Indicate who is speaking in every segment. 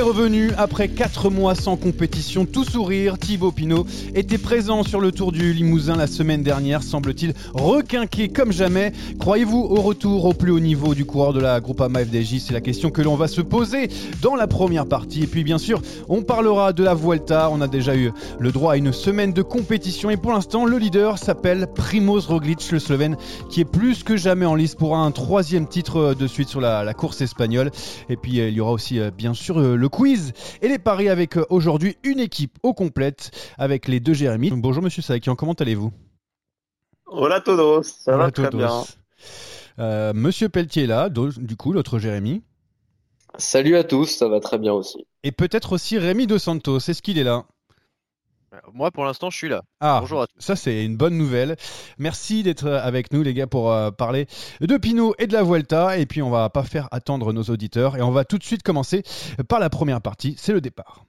Speaker 1: Revenu après 4 mois sans compétition, tout sourire. Thibaut Pinot était présent sur le Tour du Limousin la semaine dernière, semble-t-il requinqué comme jamais. Croyez-vous au retour au plus haut niveau du coureur de la Groupama FDJ C'est la question que l'on va se poser dans la première partie. Et puis bien sûr, on parlera de la Vuelta. On a déjà eu le droit à une semaine de compétition et pour l'instant, le leader s'appelle Primoz Roglic, le Slovène, qui est plus que jamais en lice pour un troisième titre de suite sur la, course espagnole. Et puis euh, il y aura aussi euh, bien sûr euh, le quiz et les paris avec euh, aujourd'hui une équipe au complète avec les deux Jérémy. Bonjour Monsieur Sakian, comment allez-vous?
Speaker 2: Hola todos, ça
Speaker 1: Hola
Speaker 2: va très bien.
Speaker 1: Euh, Monsieur Pelletier est là, du coup l'autre Jérémy.
Speaker 2: Salut à tous, ça va très bien aussi.
Speaker 1: Et peut-être aussi Rémi Dos Santos, est-ce qu'il est là?
Speaker 3: Moi, pour l'instant, je suis là.
Speaker 1: Ah,
Speaker 3: Bonjour à tous.
Speaker 1: ça c'est une bonne nouvelle. Merci d'être avec nous les gars pour euh, parler de Pinot et de la Vuelta. Et puis on va pas faire attendre nos auditeurs et on va tout de suite commencer par la première partie, c'est le départ.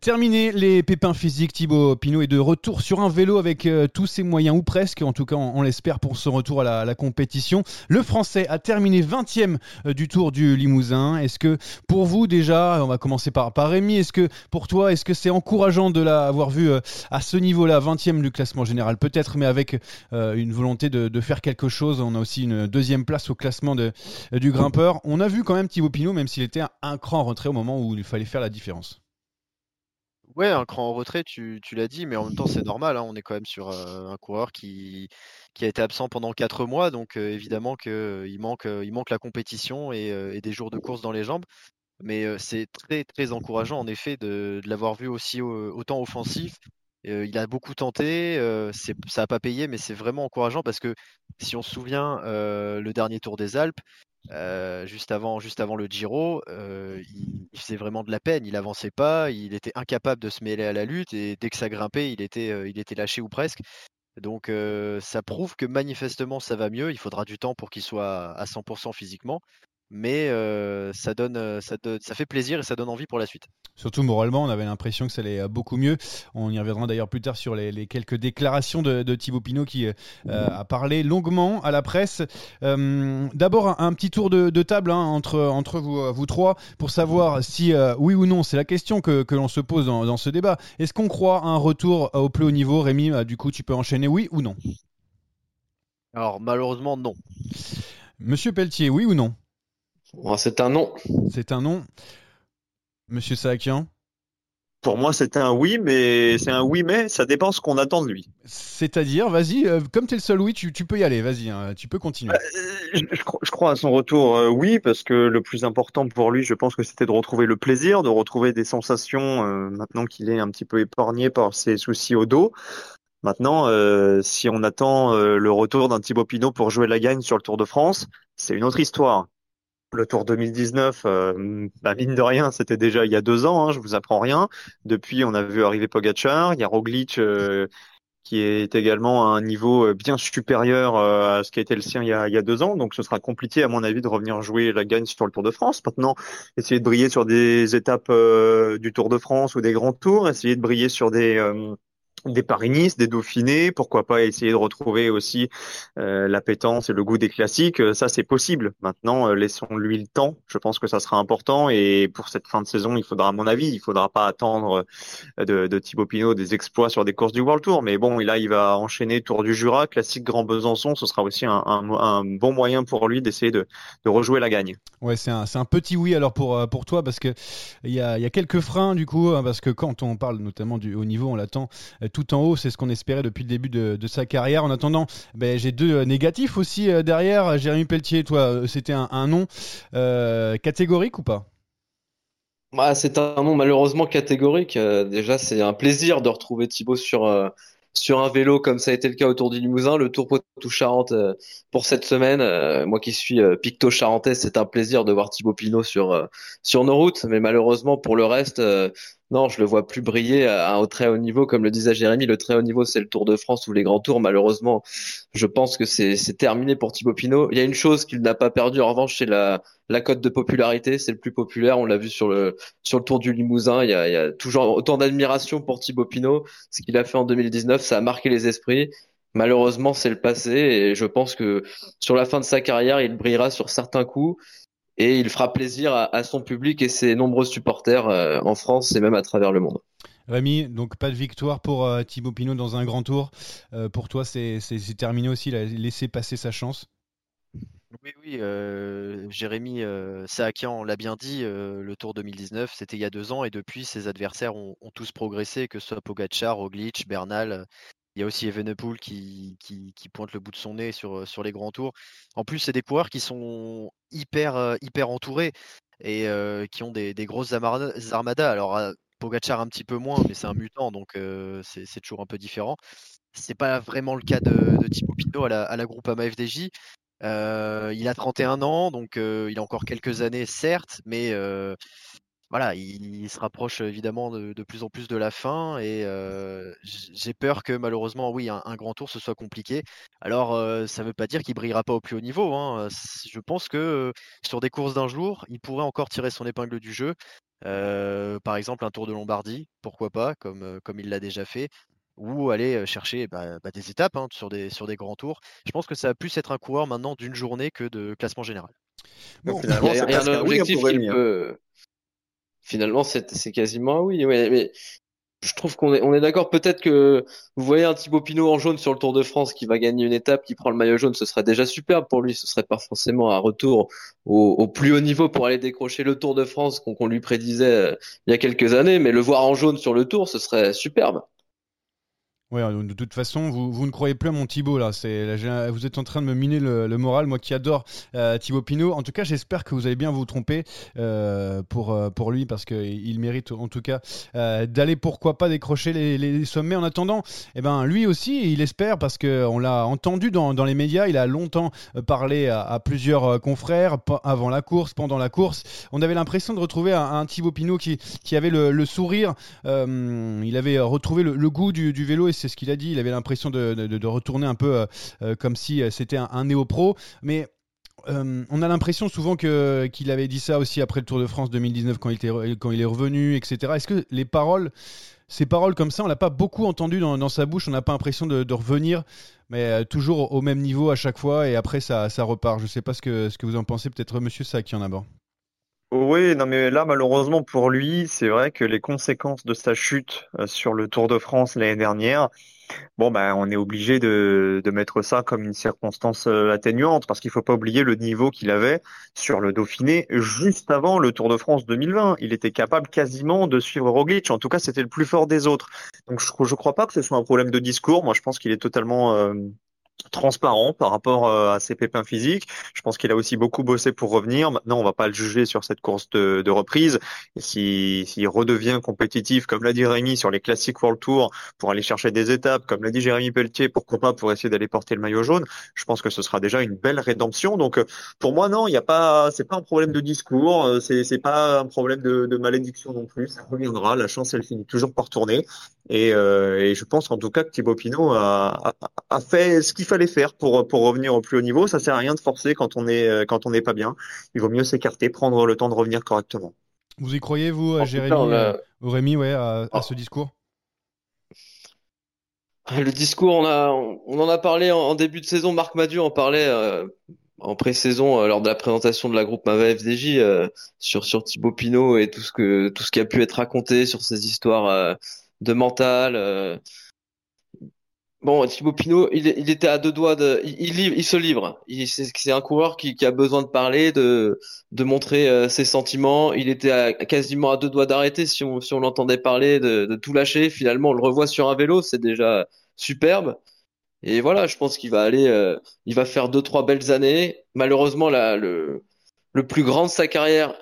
Speaker 1: Terminé les pépins physiques, Thibaut Pinot est de retour sur un vélo avec euh, tous ses moyens, ou presque, en tout cas on, l'espère pour son retour à la, compétition. Le Français a terminé 20e euh, du Tour du Limousin. Est-ce que pour vous déjà, on va commencer par, par Rémi, est-ce que pour toi, est-ce que c'est encourageant de l'avoir vu euh, à ce niveau-là, 20e du classement général? Peut-être, mais avec une volonté de, faire quelque chose On a aussi une deuxième place au classement du grimpeur. On a vu quand même Thibaut Pinot, même s'il était un, un cran en retrait au moment où il fallait faire la différence.
Speaker 3: Ouais, un cran en retrait, tu, l'as dit, mais en même temps, c'est normal. hein, on est quand même sur un coureur qui, a été absent pendant quatre mois, donc évidemment qu'il manque, manque la compétition et, des jours de course dans les jambes. Mais c'est très, très encourageant, en effet, de, l'avoir vu aussi au- autant offensif. Il a beaucoup tenté, ça n'a pas payé, mais c'est vraiment encourageant parce que si on se souvient, le dernier Tour des Alpes, euh, juste avant, juste avant le Giro, euh, il, faisait vraiment de la peine. Il avançait pas, il était incapable de se mêler à la lutte et dès que ça grimpait, il était, euh, il était lâché ou presque. Donc ça prouve que manifestement ça va mieux. Il faudra du temps pour qu'il soit à 100% physiquement, mais euh, ça donne, euh, ça donne- ça fait plaisir et ça donne envie pour la suite.
Speaker 1: Surtout moralement, on avait l'impression que ça allait euh, beaucoup mieux. On y reviendra d'ailleurs plus tard sur les, les quelques déclarations de, de Thibaut Pinot qui euh, a parlé longuement à la presse. Euh, D'abord, un, un petit tour de, de table hein, entre, entre vous, vous trois pour savoir si oui ou non, c'est la question que, que l'on se pose dans, dans ce débat. Est-ce qu'on croit à un retour au plus haut niveau? Rémi, du coup, tu peux enchaîner oui ou non?
Speaker 3: Alors malheureusement non.
Speaker 1: Monsieur Pelletier, oui ou non?
Speaker 2: Bon, c'est un non.
Speaker 1: C'est un non. Monsieur Saakian?
Speaker 4: Pour moi, c'était un oui, mais c'est un oui, mais ça dépend ce qu'on attend de lui.
Speaker 1: C'est-à-dire, vas-y, euh, comme tu es le seul oui, tu, peux y aller, vas-y, hein, tu peux continuer.
Speaker 4: Euh, je, crois à son retour, euh, oui, parce que le plus important pour lui, je pense que c'était de retrouver le plaisir, de retrouver des sensations, maintenant qu'il est un petit peu épargné par ses soucis au dos. Maintenant, si on attend le retour d'un Thibaut Pinot pour jouer la gagne sur le Tour de France, c'est une autre histoire le Tour 2019, euh, bah, mine de rien, c'était déjà il y a deux ans, hein, je vous apprends rien. Depuis, on a vu arriver Pogacar, il y a Roglic euh, qui est également à un niveau euh, bien supérieur euh, à ce qui a été le sien il y a, il y a deux ans. Donc ce sera compliqué, à mon avis, de revenir jouer la gagne sur le Tour de France. Maintenant, essayer de briller sur des étapes du Tour de France ou des grands tours, essayer de briller sur des des Paris-Nice, des Dauphinés, pourquoi pas essayer de retrouver aussi euh, l'appétence et le goût des classiques, euh, ça c'est possible. Maintenant, euh, laissons-lui le temps, je pense que ça sera important et pour cette fin de saison, il faudra à mon avis, il faudra pas attendre euh, de, Thibaut Pinot des exploits sur des courses du World Tour, mais bon, là il va enchaîner Tour du Jura, classique Grand Besançon, ce sera aussi un, bon moyen pour lui d'essayer de, rejouer la gagne.
Speaker 1: Ouais, c'est un, petit oui alors pour, toi parce que il y a, y a quelques freins du coup, hein, parce que quand on parle notamment du haut niveau, on l'attend tout en haut. C'est ce qu'on espérait depuis le début de, sa carrière. En attendant, ben, j'ai deux euh, négatifs aussi euh, derrière. Jérémy Pelletier, toi, euh, c'était un, nom catégorique ou pas?
Speaker 2: Bah, C'est un nom malheureusement catégorique. déjà, c'est un plaisir de retrouver Thibaut sur, sur un vélo comme ça a été le cas autour du Limousin. Le Tour Poitou-Charentes pour cette semaine. moi qui suis picto-charentais, c'est un plaisir de voir Thibaut Pinot sur, sur nos routes. Mais malheureusement, pour le reste, non, je le vois plus briller à, un très haut niveau. Comme le disait Jérémy, le très haut niveau, c'est le Tour de France ou les grands tours. Malheureusement, je pense que c'est terminé pour Thibaut Pinot. Il y a une chose qu'il n'a pas perdue, en revanche, c'est la, cote de popularité. C'est le plus populaire. On l'a vu sur le, sur le Tour du Limousin. Il y a, il y a toujours autant d'admiration pour Thibaut Pinot. Ce qu'il a fait en 2019, ça a marqué les esprits. Malheureusement, c'est le passé et je pense que sur la fin de sa carrière, il brillera sur certains coups et il fera plaisir à, son public et ses nombreux supporters euh, en France et même à travers le monde.
Speaker 1: Rémi, donc pas de victoire pour euh, Thibaut Pinot dans un grand tour. Euh, pour toi, c'est terminé aussi, il a laissé passer sa chance
Speaker 3: oui, oui, Jérémy Saakian l'a bien dit, le Tour 2019, c'était il y a deux ans, et depuis, ses adversaires ont, ont tous progressé, que ce soit Pogacar, Roglic, Bernal, il y a aussi Evenepoel qui, qui, qui, pointe le bout de son nez sur, sur les grands tours. En plus, c'est des coureurs qui sont hyper, hyper entourés et qui ont des, grosses armadas. Alors, Pogacar un petit peu moins, mais c'est un mutant, donc c'est toujours un peu différent. C'est pas vraiment le cas de, de Thibaut Pinot à la, à la Groupama FDJ. il a 31 ans, donc il a encore quelques années, certes, mais voilà, il, se rapproche évidemment de, plus en plus de la fin et j'ai peur que malheureusement, oui, un, grand tour ce soit compliqué. Alors, ça ne veut pas dire qu'il brillera pas au plus haut niveau. Hein. Je pense que sur des courses d'un jour, il pourrait encore tirer son épingle du jeu. par exemple, un tour de Lombardie, pourquoi pas, comme, comme il l'a déjà fait, ou aller chercher bah, bah, des étapes hein, sur, des, sur des grands tours. Je pense que ça va plus être un coureur maintenant d'une journée que de classement général.
Speaker 2: Bon, finalement, c'est un objectif qu'il peut finalement, c'est quasiment oui. mais je trouve qu'on est, on est d'accord. Peut-être que vous voyez un Thibaut Pinot en jaune sur le Tour de France qui va gagner une étape, qui prend le maillot jaune, ce serait déjà superbe pour lui. Ce serait pas forcément un retour au, plus haut niveau pour aller décrocher le Tour de France qu'on lui prédisait euh, il y a quelques années, mais le voir en jaune sur le Tour, ce serait superbe.
Speaker 1: Oui, de toute façon, vous, vous, ne croyez plus à mon Thibaut là. Vous êtes en train de me miner le, moral, moi qui adore euh, Thibaut Pinot. En tout cas, j'espère que vous allez bien vous tromper euh, pour, euh, pour lui parce qu'il mérite en tout cas d'aller pourquoi pas décrocher les, sommets. En attendant, eh ben, lui aussi, il espère parce qu'on l'a entendu dans, dans, les médias. Il a longtemps parlé à, plusieurs confrères avant la course, pendant la course. On avait l'impression de retrouver un, Thibaut Pinot qui, qui avait le, sourire. il avait retrouvé le, goût du, vélo c'est ce qu'il a dit. Il avait l'impression de, retourner un peu euh, euh, comme si euh, c'était un, néo-pro. Mais on a l'impression souvent qu'il avait dit ça aussi après le Tour de France 2019 quand il, était, quand il est revenu, etc. Est-ce que les paroles, ces paroles comme ça, on l'a pas beaucoup entendu dans, sa bouche, on n'a pas l'impression de, revenir, mais toujours au même niveau à chaque fois et après ça, ça repart. Je ne sais pas ce que, ce que vous en pensez, peut-être Monsieur Sac en d'abord.
Speaker 4: Oui, non mais là malheureusement pour lui, c'est vrai que les conséquences de sa chute euh, sur le Tour de France l'année dernière, bon ben on est obligé de, de mettre ça comme une circonstance euh, atténuante parce qu'il faut pas oublier le niveau qu'il avait sur le Dauphiné juste avant le Tour de France 2020. Il était capable quasiment de suivre Roglic. En tout cas, c'était le plus fort des autres. Donc je je crois pas que ce soit un problème de discours. Moi, je pense qu'il est totalement euh, transparent par rapport euh, à ses pépins physiques. Je pense qu'il a aussi beaucoup bossé pour revenir. Maintenant, on va pas le juger sur cette course de, de reprise. S'il si, redevient compétitif, comme l'a dit Rémi, sur les classiques World Tour, pour aller chercher des étapes, comme l'a dit Jérémy Pelletier, pourquoi pas pour essayer d'aller porter le maillot jaune, je pense que ce sera déjà une belle rédemption. Donc, euh, pour moi, non, il n'y a pas, c'est pas un problème de discours, euh, c'est, c'est pas un problème de, de malédiction non plus. Ça reviendra. La chance, elle finit toujours par tourner. Et, euh, et je pense en tout cas que Thibaut Pinot a, a, a fait ce qu'il fallait faire pour, pour revenir au plus haut niveau. Ça sert à rien de forcer quand on est, quand on n'est pas bien. Il vaut mieux s'écarter, prendre le temps de revenir correctement.
Speaker 1: Vous y croyez, vous, Jérémy, a... Rémi, ouais, à, à, ce discours?
Speaker 2: Le discours, on, a, on en a parlé en, début de saison. Marc Madu en parlait euh, en pré-saison euh, lors de la présentation de la groupe Mava FDJ euh, sur, sur Thibaut Pinot et tout ce, que, tout ce qui a pu être raconté sur ces histoires de mental Bon, Thibaut Pinot, il, était à deux doigts de, il, se livre. C'est un coureur qui, a besoin de parler, de, montrer euh, ses sentiments. Il était quasiment à deux doigts d'arrêter si on, l'entendait parler, de, tout lâcher. Finalement, on le revoit sur un vélo, c'est déjà superbe. Et voilà, je pense qu'il va aller, euh, il va faire deux trois belles années. Malheureusement, le plus grand de sa carrière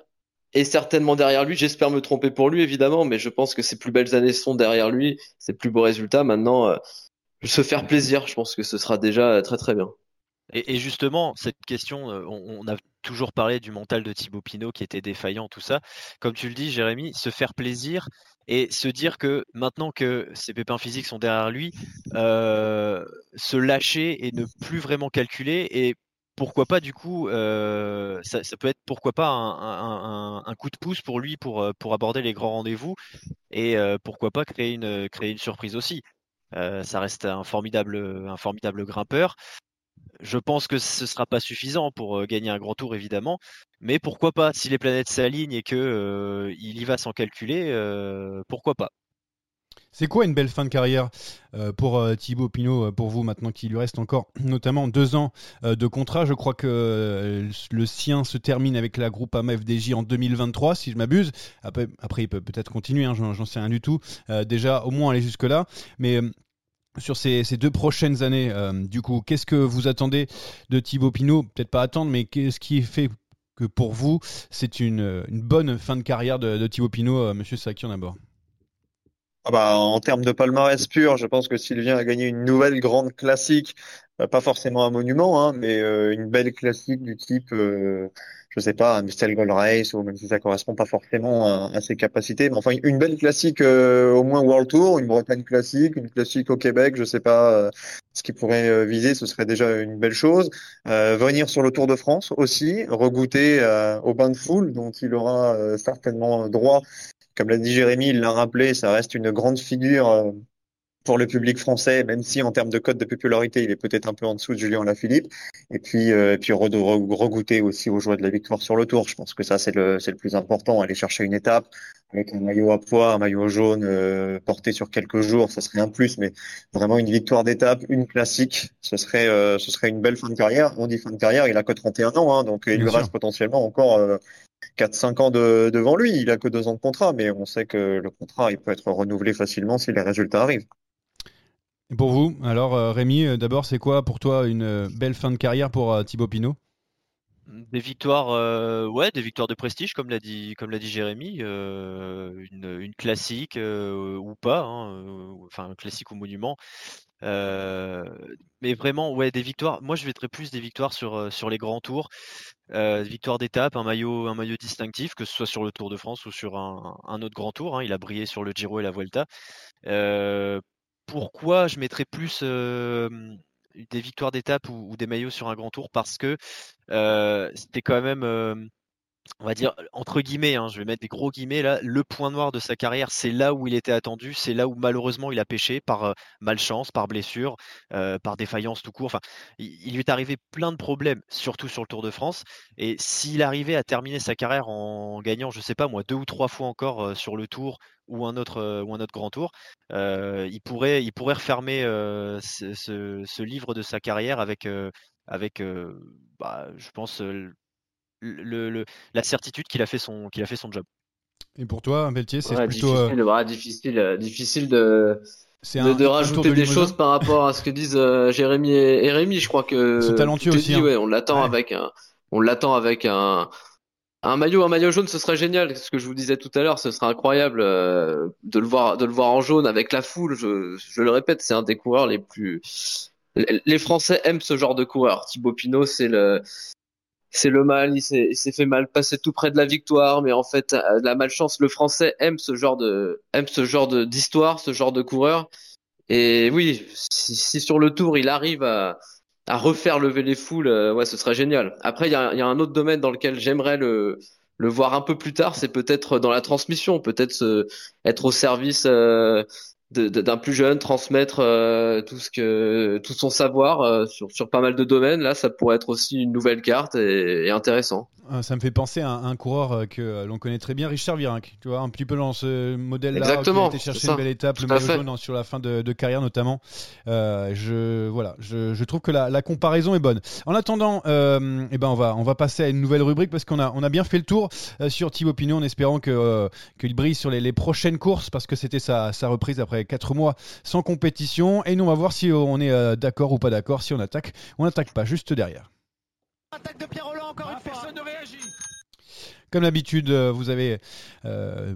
Speaker 2: est certainement derrière lui. J'espère me tromper pour lui, évidemment, mais je pense que ses plus belles années sont derrière lui, ses plus beaux résultats. Maintenant. Euh, se faire plaisir, je pense que ce sera déjà très très bien.
Speaker 3: Et, justement, cette question, euh, on, a toujours parlé du mental de Thibaut Pinot qui était défaillant, tout ça. Comme tu le dis, Jérémy, se faire plaisir et se dire que maintenant que ses pépins physiques sont derrière lui, euh, se lâcher et ne plus vraiment calculer et pourquoi pas du coup, euh, ça, peut être pourquoi pas un, coup de pouce pour lui pour, pour aborder les grands rendez-vous et pourquoi pas créer une, créer une surprise aussi. Euh, ça reste un formidable, un formidable grimpeur. Je pense que ce ne sera pas suffisant pour euh, gagner un grand tour, évidemment. Mais pourquoi pas? Si les planètes s'alignent et qu'il euh, il y va sans calculer, pourquoi pas?
Speaker 1: C'est quoi une belle fin de carrière pour Thibaut Pinot, pour vous maintenant qu'il lui reste encore notamment deux ans de contrat? Je crois que le sien se termine avec la groupe AMFDJ en 2023, si je m'abuse. Après, il peut peut-être continuer, hein, j'en sais rien du tout. déjà, au moins aller jusque-là. Mais sur ces, deux prochaines années, euh, du coup, qu'est-ce que vous attendez de Thibaut Pinot? Peut-être pas attendre, mais qu'est-ce qui fait que pour vous, c'est une, bonne fin de carrière de, Thibaut Pinot, euh, Monsieur Sakian d'abord
Speaker 4: ah bah, en termes de palmarès pur, je pense que s'il vient à gagner une nouvelle grande classique, euh, pas forcément un monument, hein, mais une belle classique du type je sais pas, un Mistral Gold Race, ou même si ça correspond pas forcément à, ses capacités. Mais enfin, une belle classique, euh, au moins World Tour, une Bretagne classique, une classique au Québec, je sais pas euh, ce qu'il pourrait euh, viser, ce serait déjà une belle chose. venir sur le Tour de France aussi, regoûter au bain de foule, dont il aura certainement droit. Comme l'a dit Jérémy, il l'a rappelé, ça reste une grande figure pour le public français, même si en termes de code de popularité, il est peut-être un peu en dessous de Julien Lafilippe. Et puis, euh, et puis regoûter aussi aux joies de la victoire sur le tour. Je pense que ça, c'est le, c'est le plus important. Aller chercher une étape avec un maillot à poids, un maillot jaune euh, porté sur quelques jours, ça serait un plus. Mais vraiment une victoire d'étape, une classique, ce serait, euh, ce serait une belle fin de carrière. On dit fin de carrière, il a que 31 ans, hein, donc il lui reste potentiellement encore 4-5 ans de, devant lui. Il a que deux ans de contrat, mais on sait que le contrat, il peut être renouvelé facilement si les résultats arrivent.
Speaker 1: Et pour vous, alors euh, Rémi, euh, d'abord, c'est quoi pour toi une euh, belle fin de carrière pour Thibaut Pinot?
Speaker 3: Des victoires, ouais, des victoires de prestige, comme l'a dit, comme l'a dit Jérémy, une, classique ou pas, hein, enfin classique ou monument. Mais vraiment, ouais, des victoires. Moi, je mettrais plus des victoires sur sur les grands tours, victoires d'étape, un maillot, un maillot distinctif, que ce soit sur le Tour de France ou sur un, autre grand tour. Hein. Il a brillé sur le Giro et la Vuelta pourquoi je mettrais plus des victoires d'étape ou, des maillots sur un grand tour? Parce que c'était quand même on va dire entre guillemets, hein, je vais mettre des gros guillemets là, le point noir de sa carrière, c'est là où il était attendu, c'est là où malheureusement il a pêché par malchance, par blessure, par défaillance tout court. Il, lui est arrivé plein de problèmes, surtout sur le Tour de France. Et s'il arrivait à terminer sa carrière en gagnant, je sais pas moi, deux ou trois fois encore sur le Tour ou un autre grand Tour, il pourrait il pourrait refermer ce, livre de sa carrière avec avec bah, je pense le, la certitude qu'il a fait son qu'il a fait son job.
Speaker 1: Et pour toi, Beltier, c'est plutôt
Speaker 2: difficile, euh, difficile, difficile de de, rajouter des choses par rapport à ce que disent euh, Jérémy et, Rémi. Je crois que
Speaker 1: c'est talentueux aussi.
Speaker 2: Hein. ouais, on l'attend avec un, on l'attend avec un, un maillot, un maillot jaune, ce serait génial. Ce que je vous disais tout à l'heure, ce serait incroyable euh, de le voir, de le voir en jaune avec la foule. Je, je le répète, c'est un des coureurs les plus. Les Français aiment ce genre de coureur. Thibaut Pinot, c'est le, c'est le mal, il s'est fait mal passer tout près de la victoire, mais en fait, euh, la malchance, le français aime ce genre de, aime ce genre de, d'histoire, ce genre de coureur. Et oui, si, sur le tour, il arrive à, à refaire lever les foules, euh, ouais, ce serait génial. Après, il y a, y a, un autre domaine dans lequel j'aimerais le, le voir un peu plus tard, c'est peut-être dans la transmission, peut-être être au service euh, d'un plus jeune, transmettre euh, tout ce que tout son savoir euh, sur, sur pas mal de domaines. Là, ça pourrait être aussi une nouvelle carte et, intéressant.
Speaker 1: Ah, ça me fait penser à un, coureur euh, que l'on connaît très bien, Richard Virenque. Tu vois, un petit peu dans ce modèle-là.
Speaker 2: Exactement.
Speaker 1: Qui a été chercher une belle étape, le maillot jaune sur la fin de, de carrière notamment. je voilà, je, je, trouve que la, la, comparaison est bonne. En attendant, euh, eh ben on va on va passer à une nouvelle rubrique parce qu'on a on a bien fait le tour sur Thibaut Pinot en espérant que qu'il brille sur les, les, prochaines courses parce que c'était sa, sa reprise après 4 mois sans compétition. Et nous, on va voir si on est euh, d'accord ou pas d'accord, si on attaque on n'attaque pas, juste derrière. Attaque de Pierre Roland, encore une fois. Personne ne réagit. Comme d'habitude, euh, vous avez euh,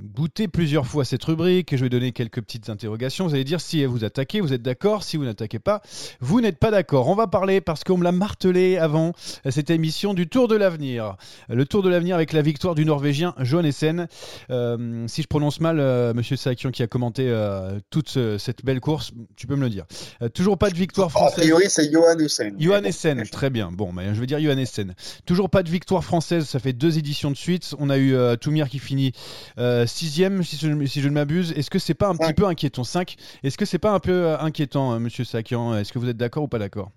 Speaker 1: plusieurs fois cette rubrique. Je vais donner quelques petites interrogations. Vous allez dire si vous attaquez, vous êtes d'accord. Si vous n'attaquez pas, vous n'êtes pas d'accord. On va parler parce qu'on me l'a martelé avant cette émission du Tour de l'avenir. Le Tour de l'avenir avec la victoire du Norvégien Johannessen. Euh, si je prononce mal, Monsieur Sakian qui a commenté toute cette belle course, tu peux me le dire. toujours pas de victoire française. A
Speaker 4: priori, c'est Johannessen.
Speaker 1: Johannessen, très bien. Bon, mais je vais dire Johannessen. Toujours pas de victoire française. Ça fait deux éditions de suite. On a eu euh, Toumir qui finit 6 euh, sixième, si je, ne m'abuse. Est-ce que c'est pas un petit peu inquiétant? 5 Est-ce que c'est pas un peu euh, inquiétant, Monsieur Sakian? Est-ce que vous êtes d'accord ou pas d'accord?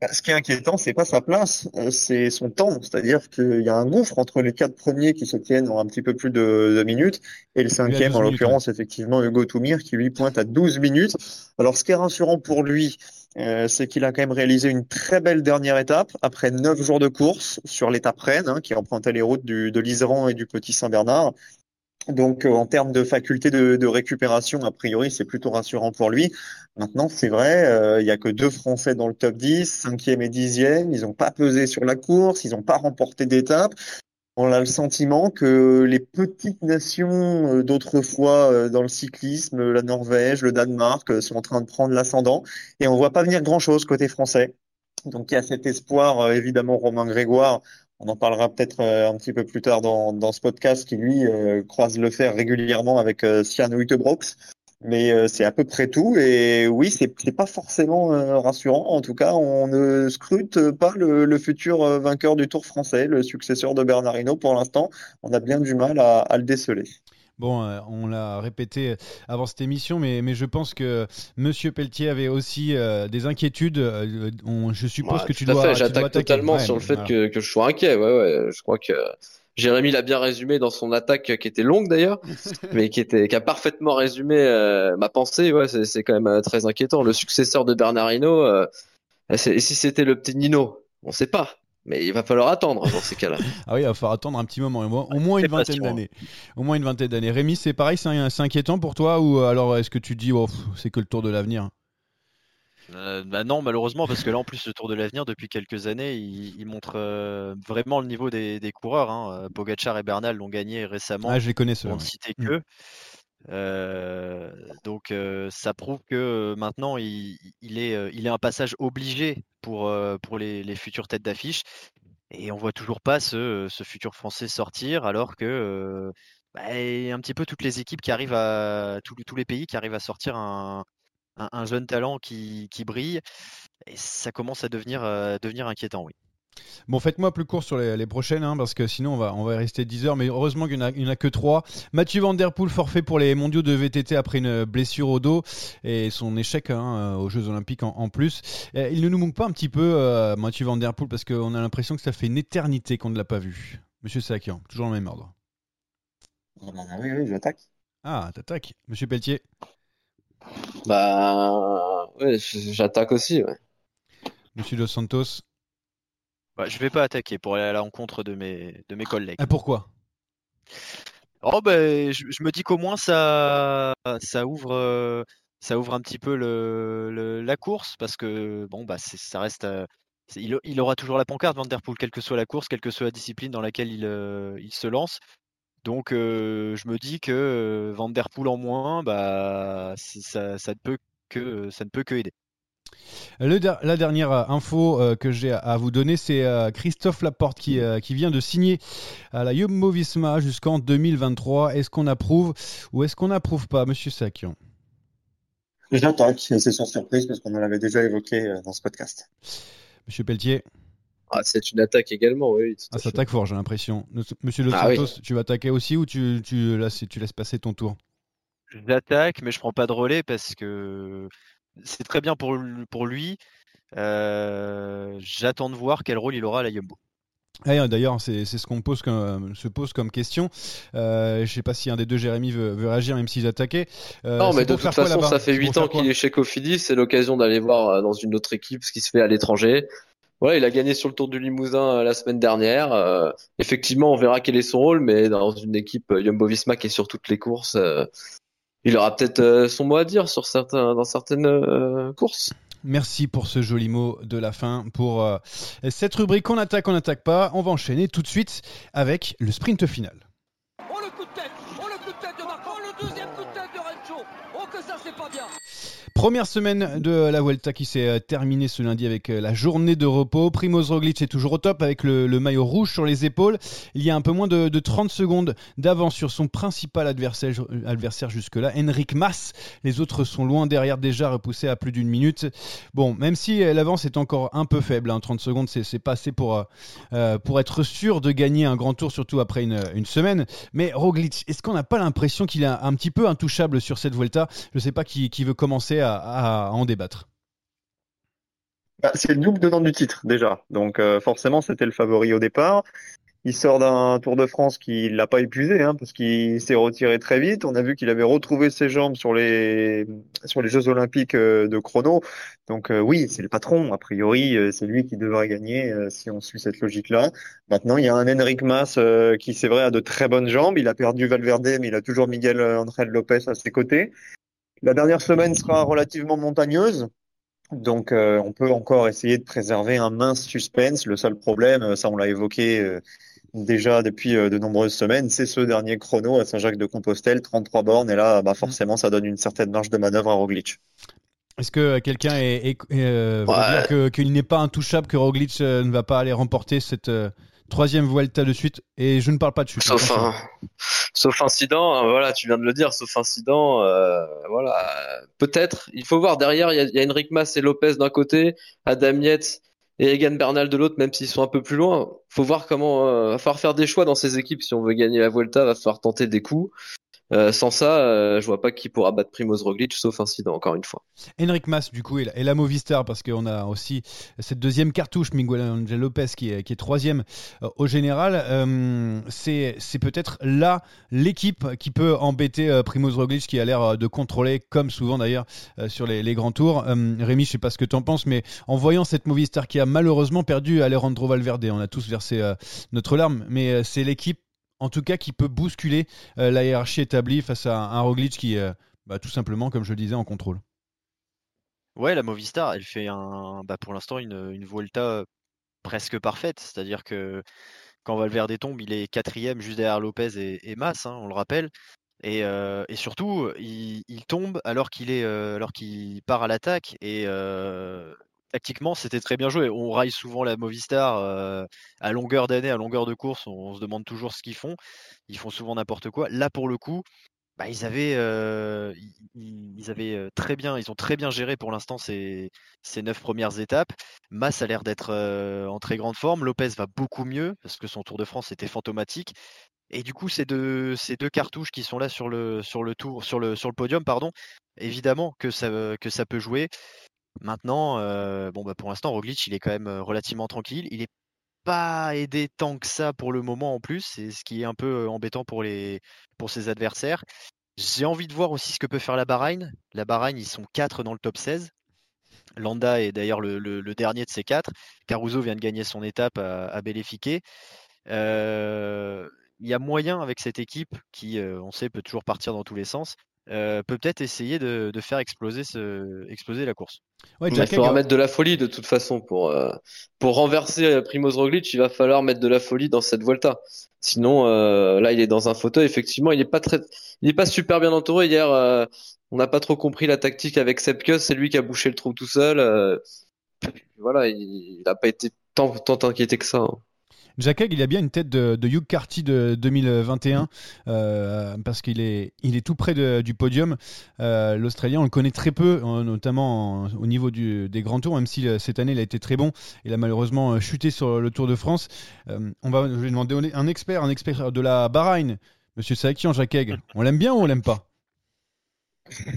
Speaker 4: Bah, ce qui est inquiétant, c'est pas sa place, c'est son temps. C'est-à-dire qu'il y a un gouffre entre les quatre premiers qui se tiennent en un petit peu plus de, minutes et le cinquième, en l'occurrence, effectivement, Hugo Toumir, qui lui pointe à 12 minutes. Alors, ce qui est rassurant pour lui, euh, c'est qu'il a quand même réalisé une très belle dernière étape après neuf jours de course sur l'étape Rennes, hein, qui empruntait les routes du, de l'Iseran et du Petit Saint-Bernard. Donc, euh, en termes de faculté de, récupération, a priori, c'est plutôt rassurant pour lui. Maintenant, c'est vrai, euh, il y a que deux Français dans le top 10, cinquième et dixième. Ils n'ont pas pesé sur la course, ils n'ont pas remporté d'étape on a le sentiment que les petites nations euh, d'autrefois euh, dans le cyclisme, la Norvège, le Danemark, euh, sont en train de prendre l'ascendant et on voit pas venir grand-chose côté français. Donc il y a cet espoir, évidemment, Romain Grégoire, on en parlera peut-être un petit peu plus tard dans, dans ce podcast, qui lui croise le fer régulièrement avec Sian Wittebrox. Mais euh, c'est à peu près tout. Et oui, c'est n'est pas forcément euh, rassurant. En tout cas, on ne scrute pas le, le, futur euh, vainqueur du Tour français, le successeur de Bernardino. Pour l'instant, on a bien du mal à, à le déceler.
Speaker 1: Bon, on l'a répété avant cette émission, mais, mais je pense que Monsieur Pelletier avait aussi des inquiétudes. On, je suppose que tu dois.
Speaker 2: J'attaque totalement sur le fait que, que, je sois inquiet. Ouais, ouais. Je crois que Jérémy l'a bien résumé dans son attaque qui était longue d'ailleurs, mais qui était qui a parfaitement résumé euh, ma pensée. Ouais, c'est quand même euh, très inquiétant. Le successeur de Bernardino, euh, si c'était le petit Nino, on sait pas. Mais il va falloir attendre dans ces cas-là.
Speaker 1: ah oui, il va falloir attendre un petit moment, au moins une vingtaine d'années. Au moins une vingtaine d'années. Rémi, c'est pareil, c'est inquiétant pour toi ou alors est-ce que tu dis, oh, c'est que le tour de l'avenir?
Speaker 3: Euh, bah non, malheureusement, parce que là, en plus, le Tour de l'Avenir, depuis quelques années, il, montre euh, vraiment le niveau des, coureurs. Hein. Pogacar et Bernal l'ont gagné récemment.
Speaker 1: Ah, je les connais, ceux
Speaker 3: On ne citait que. Euh, donc, ça prouve que maintenant, il, est, il est un passage obligé pour, pour les, futures têtes d'affiche. Et on voit toujours pas ce, futur français sortir, alors que bah, un petit peu toutes les équipes qui arrivent à tous, tous les pays qui arrivent à sortir un, un, jeune talent qui, brille. Et ça commence à devenir, euh, devenir inquiétant, oui.
Speaker 1: Bon, faites-moi plus court sur les, prochaines, hein, parce que sinon on va, on va rester 10 heures. Mais heureusement qu'il n'y en, a que 3. Mathieu Van Der Poel, forfait pour les mondiaux de VTT après une blessure au dos et son échec hein, euh, aux Jeux Olympiques en, plus. il ne nous manque pas un petit peu, euh, Mathieu Van Der Poel, parce qu'on a l'impression que ça fait une éternité qu'on ne l'a pas vu. Monsieur Sakian, toujours dans le même ordre.
Speaker 4: Oui, oui, j'attaque.
Speaker 1: Ah, t'attaques. Monsieur Pelletier
Speaker 2: Bah, ouais, j'attaque aussi, ouais.
Speaker 1: Monsieur Dos Santos
Speaker 3: bah, Je vais pas attaquer pour aller à l'encontre de mes, de mes collègues.
Speaker 1: Ah, pourquoi?
Speaker 3: Oh, ben, je, me dis qu'au moins ça, ça ouvre. ça ouvre un petit peu le, la course parce que bon bah ça reste il, aura toujours la pancarte Van Der Poel quelle que soit la course quelle que soit la discipline dans laquelle il, il se lance donc je me dis que Van Der Poel en moins bah ça, ça, ne peut que ça ne peut que aider
Speaker 1: la dernière info euh, que j'ai à vous donner, c'est euh, Christophe Laporte qui, qui, vient de signer à la Jumbo Visma jusqu'en 2023. Est-ce qu'on approuve ou est-ce qu'on n'approuve pas, Monsieur Sakian?
Speaker 4: J'attaque, c'est sans surprise parce qu'on en avait déjà évoqué dans ce podcast.
Speaker 1: Monsieur Pelletier
Speaker 2: ah, c'est une attaque également, oui.
Speaker 1: Ah, ça attaque fort, j'ai l'impression. Monsieur Los ah Santos, tu vas attaquer aussi ou tu, tu, tu laisses passer ton tour?
Speaker 3: J'attaque, mais je prends pas de relais parce que c'est très bien pour, pour lui. Euh, j'attends de voir quel rôle il aura à la Yumbo.
Speaker 1: Ah, d'ailleurs, c'est ce qu'on pose comme, se pose comme question. Euh, je ne sais pas si un des deux, Jérémy, veut, réagir, même s'ils attaquaient.
Speaker 2: Euh, non, mais de toute façon, ça fait 8 ans qu'il est chez Cofidis. C'est l'occasion d'aller voir dans une autre équipe ce qui se fait à l'étranger. Voilà, il a gagné sur le Tour du Limousin la semaine dernière. effectivement, on verra quel est son rôle, mais dans une équipe Jumbo-Visma qui est sur toutes les courses, il aura peut-être euh, son mot à dire sur dans certaines euh, courses.
Speaker 1: Merci pour ce joli mot de la fin. Pour euh, cette rubrique On attaque, on n'attaque pas, on va enchaîner tout de suite avec le sprint final. Première semaine de la Vuelta qui s'est euh, terminée ce lundi avec euh, la journée de repos. Primoz Roglic est toujours au top avec le, maillot rouge sur les épaules. Il y a un peu moins de, 30 secondes d'avance sur son principal adversaire, adversaire jusque-là, Henrik Mas. Les autres sont loin derrière déjà, repoussés à plus d'une minute. Bon, même si euh, l'avance est encore un peu faible, 30 hein, secondes c'est pas assez pour, pour être sûr de gagner un grand tour, surtout après une, semaine. Mais Roglic, est-ce qu'on n'a pas l'impression qu'il est un, petit peu intouchable sur cette Vuelta? Je ne sais pas qui, qui veut commencer à, en débattre
Speaker 4: bah, C'est le double dedans du titre déjà. Donc euh, forcément, c'était le favori au départ. Il sort d'un Tour de France qui l'a pas épuisé, hein, parce qu'il s'est retiré très vite. On a vu qu'il avait retrouvé ses jambes sur les sur les Jeux Olympiques euh, de chrono. Donc euh, oui, c'est le patron. A priori, c'est lui qui devrait gagner si on suit cette logique-là. Maintenant, il y a un Enric Mas qui, c'est vrai, a de très bonnes jambes. Il a perdu Valverde, mais il a toujours Miguel André Lopez à ses côtés. La dernière semaine sera relativement montagneuse. Donc euh, on peut encore essayer de préserver un mince suspense. Le seul problème, euh, ça on l'a évoqué euh, déjà depuis de nombreuses semaines, c'est ce dernier chrono à Saint-Jacques-de-Compostelle, 33 bornes, et là bah, forcément ça donne une certaine marge de manœuvre à Roglic.
Speaker 1: Est-ce que quelqu'un est, dire qu'il n'est pas intouchable, que Roglic ne va pas aller remporter cette, Troisième Vuelta de suite, et je ne parle pas de chute.
Speaker 2: Sauf, sauf incident, hein, voilà, tu viens de le dire, sauf incident, euh, voilà. Peut-être, il faut voir derrière, il y a, Enric Mas et Lopez d'un côté, Adam Yates et Egan Bernal de l'autre, même s'ils sont un peu plus loin. Faut voir comment, euh, va falloir faire des choix dans ces équipes. Si on veut gagner la Vuelta, va falloir tenter des coups. Euh, sans ça, euh, je vois pas qui pourra battre Primoz Roglic, sauf incident, encore une fois.
Speaker 1: Henrik Mas, du coup, et la Movistar, parce qu'on a aussi cette deuxième cartouche, Miguel Angel Lopez, qui est, troisième euh, au général. c'est peut-être là l'équipe qui peut embêter Primoz Roglic, qui a l'air de contrôler, comme souvent d'ailleurs, sur les, les, grands tours. Rémi, je sais pas ce que tu en penses, mais en voyant cette Movistar qui a malheureusement perdu Alejandro Valverde, on a tous versé notre larme, mais c'est l'équipe en tout cas qui peut bousculer euh, la hiérarchie établie face à un, Roglic qui, est bah, tout simplement, comme je le disais, en contrôle.
Speaker 3: Ouais, la Movistar, elle fait un, bah, pour l'instant une, une Volta presque parfaite. C'est-à-dire que quand Valverde tombe, il est quatrième juste derrière Lopez et, Mas, hein, on le rappelle. Et, euh, surtout, il, tombe alors qu'il euh, alors qu'il part à l'attaque et tactiquement, c'était très bien joué. On raille souvent la Movistar euh, à longueur d'année, à longueur de course. On, se demande toujours ce qu'ils font. Ils font souvent n'importe quoi. Là, pour le coup, bah, ils avaient, euh, euh, très bien, ils ont très bien géré pour l'instant ces, neuf premières étapes. Mass a l'air d'être en très grande forme. Lopez va beaucoup mieux parce que son Tour de France était fantomatique. Et du coup, ces deux, cartouches qui sont là sur le, podium, évidemment que ça peut jouer. Maintenant, bon, bah, pour l'instant, Roglic, il est quand même relativement tranquille. Il est pas aidé tant que ça pour le moment en plus, c'est ce qui est un peu embêtant pour, les, pour ses adversaires. J'ai envie de voir aussi ce que peut faire la Bahreïn. La Bahreïn, ils sont 4 dans le top 16. Landa est d'ailleurs le, dernier de ces quatre. Caruso vient de gagner son étape à, à il y a moyen avec cette équipe qui, on sait, peut toujours partir dans tous les sens, euh, peut peut-être essayer de, faire exploser, ce, exploser la course.
Speaker 2: il faudra mettre de la folie de toute façon pour, euh, pour renverser euh, Primoz Roglic. Il va falloir mettre de la folie dans cette Volta. Sinon, là, il est dans un fauteuil. Effectivement, il n'est pas très, il est pas super bien entouré. Hier, on n'a pas trop compris la tactique avec Sepkus. C'est lui qui a bouché le trou tout seul. voilà, il n'a pas été tant, tant inquiété que ça. Hein.
Speaker 1: Jacques, il a bien une tête de, de Hugh Carty de 2021 euh, parce qu'il est, il est tout près du podium. Euh, L'Australien, on le connaît très peu, euh, notamment au niveau du, des grands tours, même si cette année il a été très bon. Il a malheureusement chuté sur le Tour de France. on va, je vais demander un expert, un expert de la Bahreïn, Monsieur Sakian, Jacques On l'aime bien ou on l'aime pas?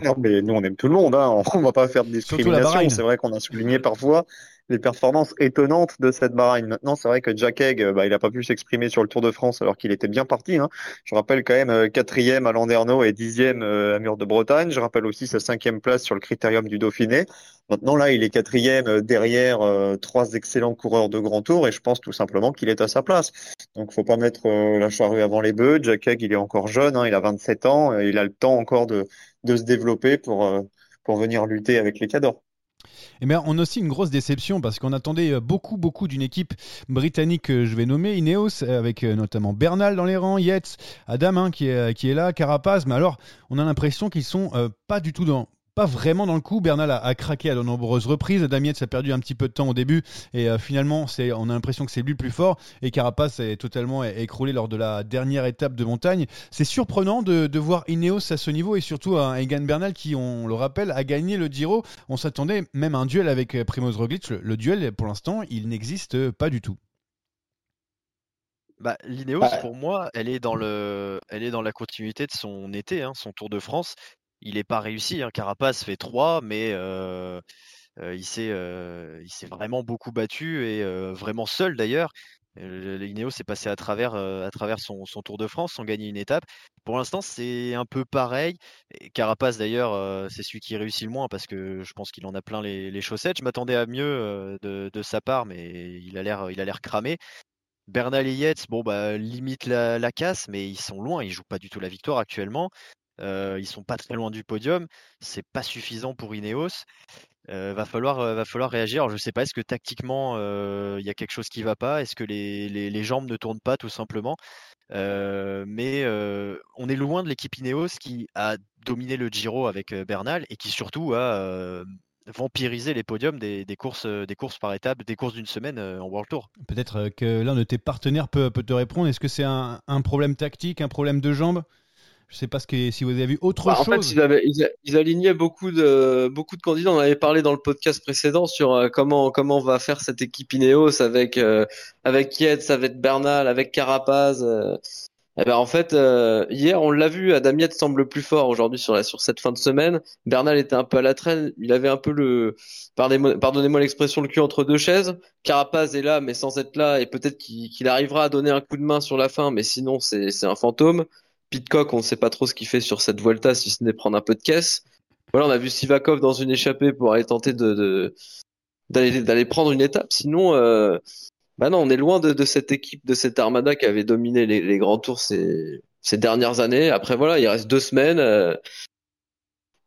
Speaker 4: Non, mais nous, on aime tout le monde. Hein. On va pas faire de discrimination. C'est vrai qu'on a souligné parfois les performances étonnantes de cette Bahreïn. Maintenant, c'est vrai que Jack Egg, bah, il n'a pas pu s'exprimer sur le Tour de France alors qu'il était bien parti. Hein. Je rappelle quand même euh, quatrième à Landerneau et dixième euh, à Mur de Bretagne. Je rappelle aussi sa cinquième place sur le Critérium du Dauphiné. Maintenant, là, il est quatrième euh, derrière trois excellents coureurs de grand tour et je pense tout simplement qu'il est à sa place. Donc, faut pas mettre la charrue avant les bœufs. Jack Egg, il est encore jeune, hein, il a 27 ans, il a le temps encore de, de se développer pour, pour venir lutter avec les cadors.
Speaker 1: Eh bien, on a aussi une grosse déception parce qu'on attendait euh, beaucoup, beaucoup d'une équipe britannique que je vais nommer Ineos, avec euh, notamment Bernal dans les rangs, Yates, Adam hein, qui, est, là, Carapaz. Mais alors, on a l'impression qu'ils sont euh, pas du tout dans, pas vraiment dans le coup. Bernal a, craqué à de nombreuses reprises. Damietz a perdu un petit peu de temps au début et euh, finalement, c'est, on a l'impression que c'est lui le plus fort. Et Carapace est totalement écroulé lors de la dernière étape de montagne. C'est surprenant de, voir Ineos à ce niveau et surtout un Egan Bernal qui, on le rappelle, a gagné le Giro. On s'attendait même à un duel avec euh, Primoz Roglic. Le, duel, pour l'instant, il n'existe pas du tout.
Speaker 3: Bah, L'Ineos, pour moi, elle est, dans le, elle est dans la continuité de son été, hein, son Tour de France il n'est pas réussi. Hein. Carapace fait 3, mais il s'est vraiment beaucoup battu et vraiment seul d'ailleurs. L'Ineos s'est passé à travers, à travers son, Tour de France sans gagner une étape. Pour l'instant, c'est un peu pareil. Carapace, d'ailleurs, c'est celui qui réussit le moins parce que je pense qu'il en a plein les, chaussettes. Je m'attendais à mieux de, sa part, mais il a l'air cramé. Bernal et Yates, bon, bah, limite la, la, casse, mais ils sont loin. Ils jouent pas du tout la victoire actuellement. Euh, ils sont pas très loin du podium. C'est pas suffisant pour Ineos. Euh, va falloir, va falloir réagir. Alors, je sais pas, est-ce que tactiquement il y a quelque chose qui va pas? Est-ce que les, les, les, jambes ne tournent pas tout simplement? Mais on est loin de l'équipe Ineos qui a dominé le Giro avec Bernal et qui surtout a vampirisé les podiums des, courses, des courses par étapes, des courses d'une semaine en World Tour.
Speaker 1: Peut-être que l'un de tes partenaires peut, peut te répondre. Est-ce que c'est un problème tactique, un problème de jambes? Je sais pas ce que, si vous avez vu autre bah, chose.
Speaker 2: En fait, ils, alignaient beaucoup de, beaucoup de candidats. On avait parlé dans le podcast précédent sur euh, comment, comment on va faire cette équipe Ineos avec, euh, avec Yates, avec Bernal, avec Carapaz. Euh. Eh ben, en fait, hier, on l'a vu, Adam Yates semble plus fort aujourd'hui sur, la, sur cette fin de semaine. Bernal était un peu à la traîne. Il avait un peu le, pardonnez-moi l'expression, le cul entre deux chaises. Carapaz est là, mais sans être là, et peut-être qu'il arrivera à donner un coup de main sur la fin, mais sinon, c'est un fantôme. Pitcock, on ne sait pas trop ce qu'il fait sur cette Volta, si ce n'est prendre un peu de caisse. Voilà, on a vu Sivakov dans une échappée pour aller tenter de, d'aller prendre une étape. Sinon, euh, bah non, on est loin de, cette équipe, de cette armada qui avait dominé les, grands tours ces, dernières années. Après voilà, il reste deux semaines. Euh,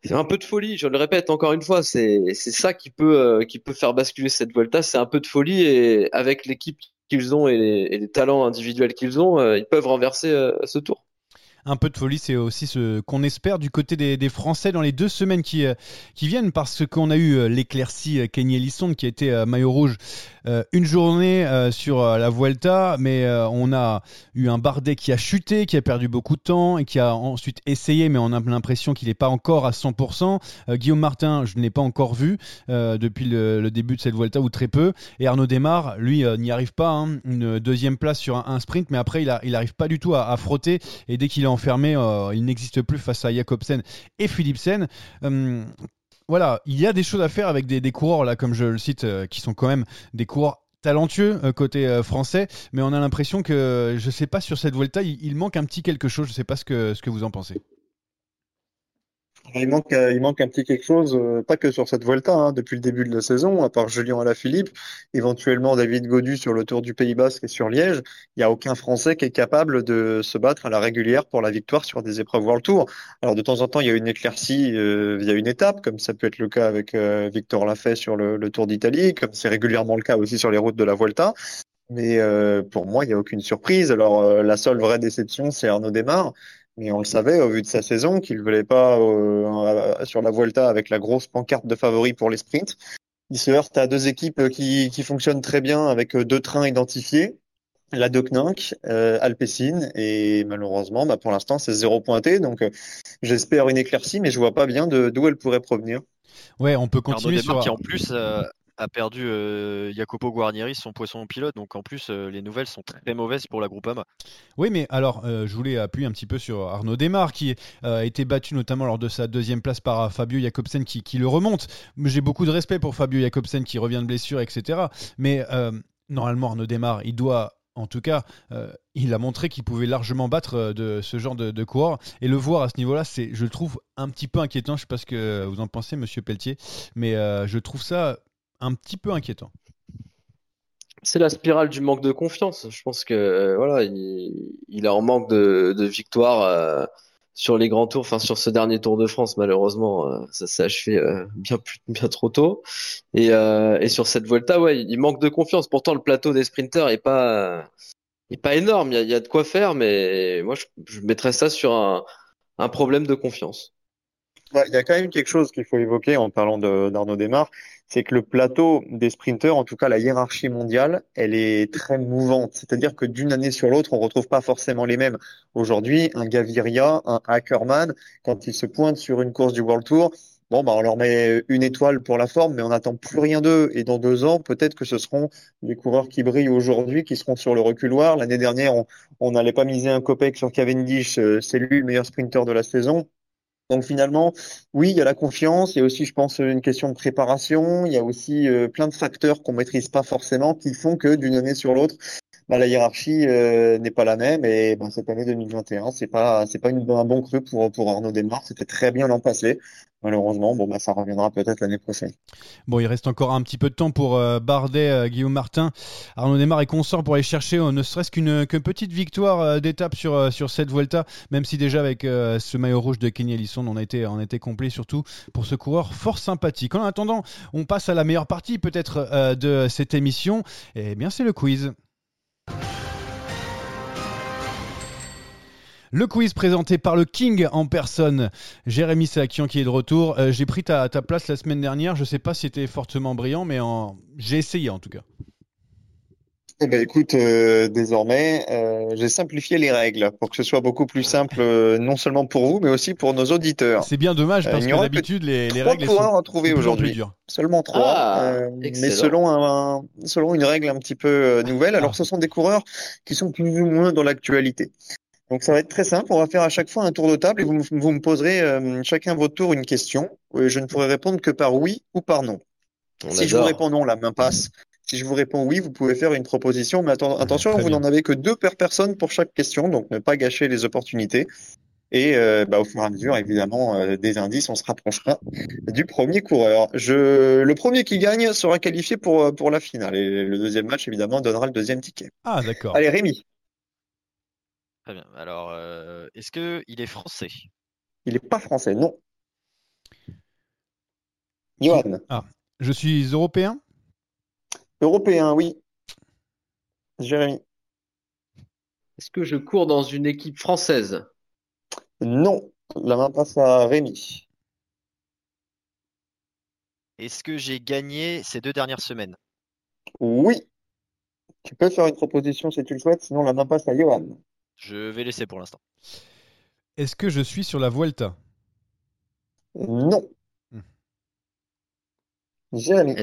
Speaker 2: c'est un peu de folie, je le répète encore une fois, c'est ça euh, qui peut faire basculer cette Volta, c'est un peu de folie et avec l'équipe qu'ils ont et les, talents individuels qu'ils ont, ils peuvent renverser ce tour
Speaker 1: un peu de folie, c'est aussi ce qu'on espère du côté des, Français dans les deux semaines qui, euh, viennent, parce qu'on a eu euh, l'éclaircie euh, Kenny Ellison qui a été maillot rouge euh, une journée euh, sur euh, la Vuelta, mais on a eu un Bardet qui a chuté, qui a perdu beaucoup de temps et qui a ensuite essayé, mais on a l'impression qu'il n'est pas encore à 100%. Guillaume Martin, je ne l'ai pas encore vu depuis le, début de cette Vuelta ou très peu. Et Arnaud Desmar, lui, n'y arrive pas. Hein. une deuxième place sur un, sprint, mais après, il n'arrive pas du tout à, frotter. Et dès qu'il est enfermé, il n'existe plus face à Jacobsen et Philipsen voilà, il y a des choses à faire avec des, coureurs, là, comme je le cite, euh, qui sont quand même des coureurs talentueux euh, côté euh, français, mais on a l'impression que, je ne sais pas, sur cette Vuelta, il, il, manque un petit quelque chose. Je sais pas ce que, ce que vous en pensez.
Speaker 4: Il manque, euh, il manque un petit quelque chose, euh, pas que sur cette Volta, hein, depuis le début de la saison, à part Julien Alaphilippe, éventuellement David Godu sur le Tour du Pays Basque et sur Liège, il n'y a aucun Français qui est capable de se battre à la régulière pour la victoire sur des épreuves World Tour. Alors de temps en temps, il y a une éclaircie euh, via une étape, comme ça peut être le cas avec Victor Lafay sur le, Tour d'Italie, comme c'est régulièrement le cas aussi sur les routes de la Volta. Mais pour moi, il n'y a aucune surprise. Alors la seule vraie déception, c'est Arnaud Desmar mais on le savait au vu de sa saison qu'il ne voulait pas euh, sur la Vuelta avec la grosse pancarte de favori pour les sprints. Il se heurte à deux équipes qui, qui fonctionnent très bien avec euh, deux trains identifiés, la Decninck, euh, Alpecin, et malheureusement, bah, pour l'instant, c'est zéro pointé. Donc, euh, j'espère une éclaircie, mais je vois pas bien d'où elle pourrait provenir.
Speaker 1: Ouais, on peut continuer sur.
Speaker 3: Qui en plus a perdu Jacopo Guarnieri, son poisson pilote. Donc en plus, les nouvelles sont très mauvaises pour la Groupama.
Speaker 1: Oui, mais alors, je voulais appuyer un petit peu sur Arnaud Desmar, qui a été battu notamment lors de sa deuxième place par Fabio Jacobsen, qui, qui le remonte. J'ai beaucoup de respect pour Fabio Jacobsen, qui revient de blessure, etc. Mais normalement, Arnaud Desmar, il doit en tout cas, il a montré qu'il pouvait largement battre de ce genre de, de, coureur. Et le voir à ce niveau-là, c'est, je le trouve un petit peu inquiétant. Je ne sais pas ce que vous en pensez, monsieur Pelletier, mais je trouve ça un petit peu inquiétant.
Speaker 2: C'est la spirale du manque de confiance. Je pense que euh, voilà, il, il, a en manque de, victoires euh, sur les grands tours, enfin sur ce dernier Tour de France. Malheureusement, euh, ça s'est achevé bien bien trop tôt. Et, sur cette Volta, ouais, il manque de confiance. Pourtant, le plateau des sprinters est pas est pas énorme. Il y a, de quoi faire, mais moi, je, mettrais ça sur un problème de confiance.
Speaker 4: Il y a quand même quelque chose qu'il faut évoquer en parlant d'Arnaud Desmar, c'est que le plateau des sprinteurs, en tout cas la hiérarchie mondiale, elle est très mouvante. C'est-à-dire que d'une année sur l'autre, on retrouve pas forcément les mêmes. Aujourd'hui, un Gaviria, un Ackerman, quand ils se pointent sur une course du World Tour, bon, bah, on leur met une étoile pour la forme, mais on n'attend plus rien d'eux. Et dans deux ans, peut-être que ce seront les coureurs qui brillent aujourd'hui, qui seront sur le reculoir. L'année dernière, on n'allait pas miser un copec sur Cavendish, euh, c'est lui le meilleur sprinter de la saison. Donc finalement, oui, il y a la confiance, il y a aussi, je pense, une question de préparation, il y a aussi euh, plein de facteurs qu'on maîtrise pas forcément qui font que d'une année sur l'autre, bah, la hiérarchie euh, n'est pas la même. Et bah, cette année 2021, c'est pas c'est pas un bon cru pour pour Arnaud Desmar. C'était très bien l'an passé. Malheureusement, bon bah ça reviendra peut-être l'année prochaine.
Speaker 1: Bon, il reste encore un petit peu de temps pour euh, Bardet, euh, Guillaume Martin, Arnaud Desmar et consort pour aller chercher ne serait-ce qu'une petite victoire d'étape sur sur cette Vuelta, même si déjà avec ce maillot rouge de Kenny Ellison, on a été on complet surtout pour ce coureur fort sympathique. En attendant, on passe à la meilleure partie peut-être de cette émission. Eh bien, c'est le quiz. Le quiz présenté par le King en personne, Jérémy Sakian qui est de retour. Euh, j'ai pris ta, place la semaine dernière. Je ne sais pas si c'était fortement brillant, mais j'ai essayé en tout cas.
Speaker 4: Eh ben, écoute, euh, désormais, euh, j'ai simplifié les règles pour que ce soit beaucoup plus simple, non seulement pour vous, mais aussi pour nos auditeurs.
Speaker 1: C'est bien dommage parce que d'habitude, les, les règles
Speaker 4: sont à trouver aujourd'hui. Seulement trois, ah, mais selon un, selon une règle un petit peu nouvelle. Alors, ah. ce sont des coureurs qui sont plus ou moins dans l'actualité. Donc ça va être très simple. On va faire à chaque fois un tour de table et vous, vous me poserez euh, chacun votre tour une question. Je ne pourrai répondre que par oui ou par non. si je vous réponds non, la main passe. Si je vous réponds oui, vous pouvez faire une proposition. Mais attention, vous n'en avez que deux per personne pour chaque question, donc ne pas gâcher les opportunités. Et euh, bah, au fur et à mesure, évidemment, euh, des indices, on se rapprochera du premier coureur. Je... Le premier qui gagne sera qualifié pour, pour la finale. Et le deuxième match, évidemment, donnera le deuxième ticket.
Speaker 1: Ah, d'accord.
Speaker 4: Allez, Rémi.
Speaker 3: Très bien. Alors, euh, est-ce qu'il est français?
Speaker 4: Il n'est pas français, non. Johan.
Speaker 1: Ah, je suis européen?
Speaker 4: Européen, oui. Jérémy.
Speaker 2: Est-ce que je cours dans une équipe française?
Speaker 4: Non. La main passe à Rémi.
Speaker 3: Est-ce que j'ai gagné ces deux dernières semaines?
Speaker 4: Oui. Tu peux faire une proposition si tu le souhaites, sinon la main passe à Johan.
Speaker 3: Je vais laisser pour l'instant.
Speaker 1: Est-ce que je suis sur la Vuelta?
Speaker 4: Non.
Speaker 1: Hmm.
Speaker 4: Jérémy.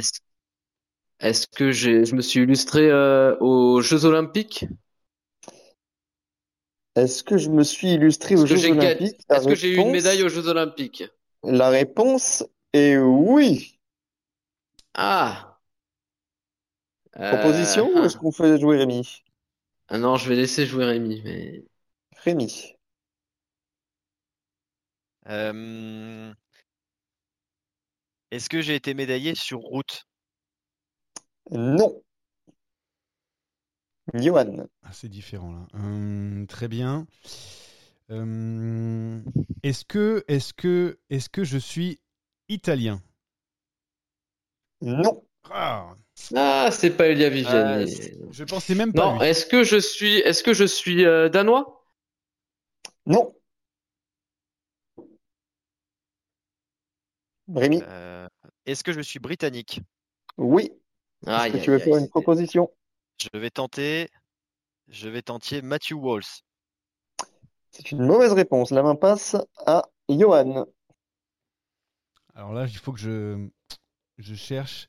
Speaker 2: Est-ce que j'ai, je me suis illustré euh, aux Jeux Olympiques?
Speaker 4: Est-ce que je me suis illustré aux
Speaker 2: que
Speaker 4: Jeux Olympiques?
Speaker 2: Est-ce que j'ai eu une médaille aux Jeux Olympiques?
Speaker 4: La réponse est oui.
Speaker 2: Ah. Euh,
Speaker 4: Proposition ou
Speaker 2: ah.
Speaker 4: est-ce qu'on fait jouer Rémi?
Speaker 2: Ah non, je vais laisser jouer Rémi, mais
Speaker 4: Rémi.
Speaker 3: Euh, Est-ce que j'ai été médaillé sur route?
Speaker 4: Non. Johan.
Speaker 1: Ah, c'est différent là. Hum, très bien. Hum, est-ce que, est-ce que, est-ce que je suis italien?
Speaker 4: Non.
Speaker 1: Ah,
Speaker 2: ah, c'est pas Elia Viviani.
Speaker 3: c'est-
Speaker 1: Je pensais même pas.
Speaker 2: Non, est-ce que je suis, est-ce que je suis euh, danois?
Speaker 4: Non. Rémi?
Speaker 3: Euh, Est-ce que je suis britannique?
Speaker 4: Oui. Est-ce que tu
Speaker 2: aïe,
Speaker 4: veux faire
Speaker 2: aïe.
Speaker 4: une proposition?
Speaker 3: Je vais tenter. Je vais tenter Matthew Walls.
Speaker 4: C'est une mauvaise réponse. La main passe à Johan.
Speaker 1: Alors là, il faut que je, je cherche.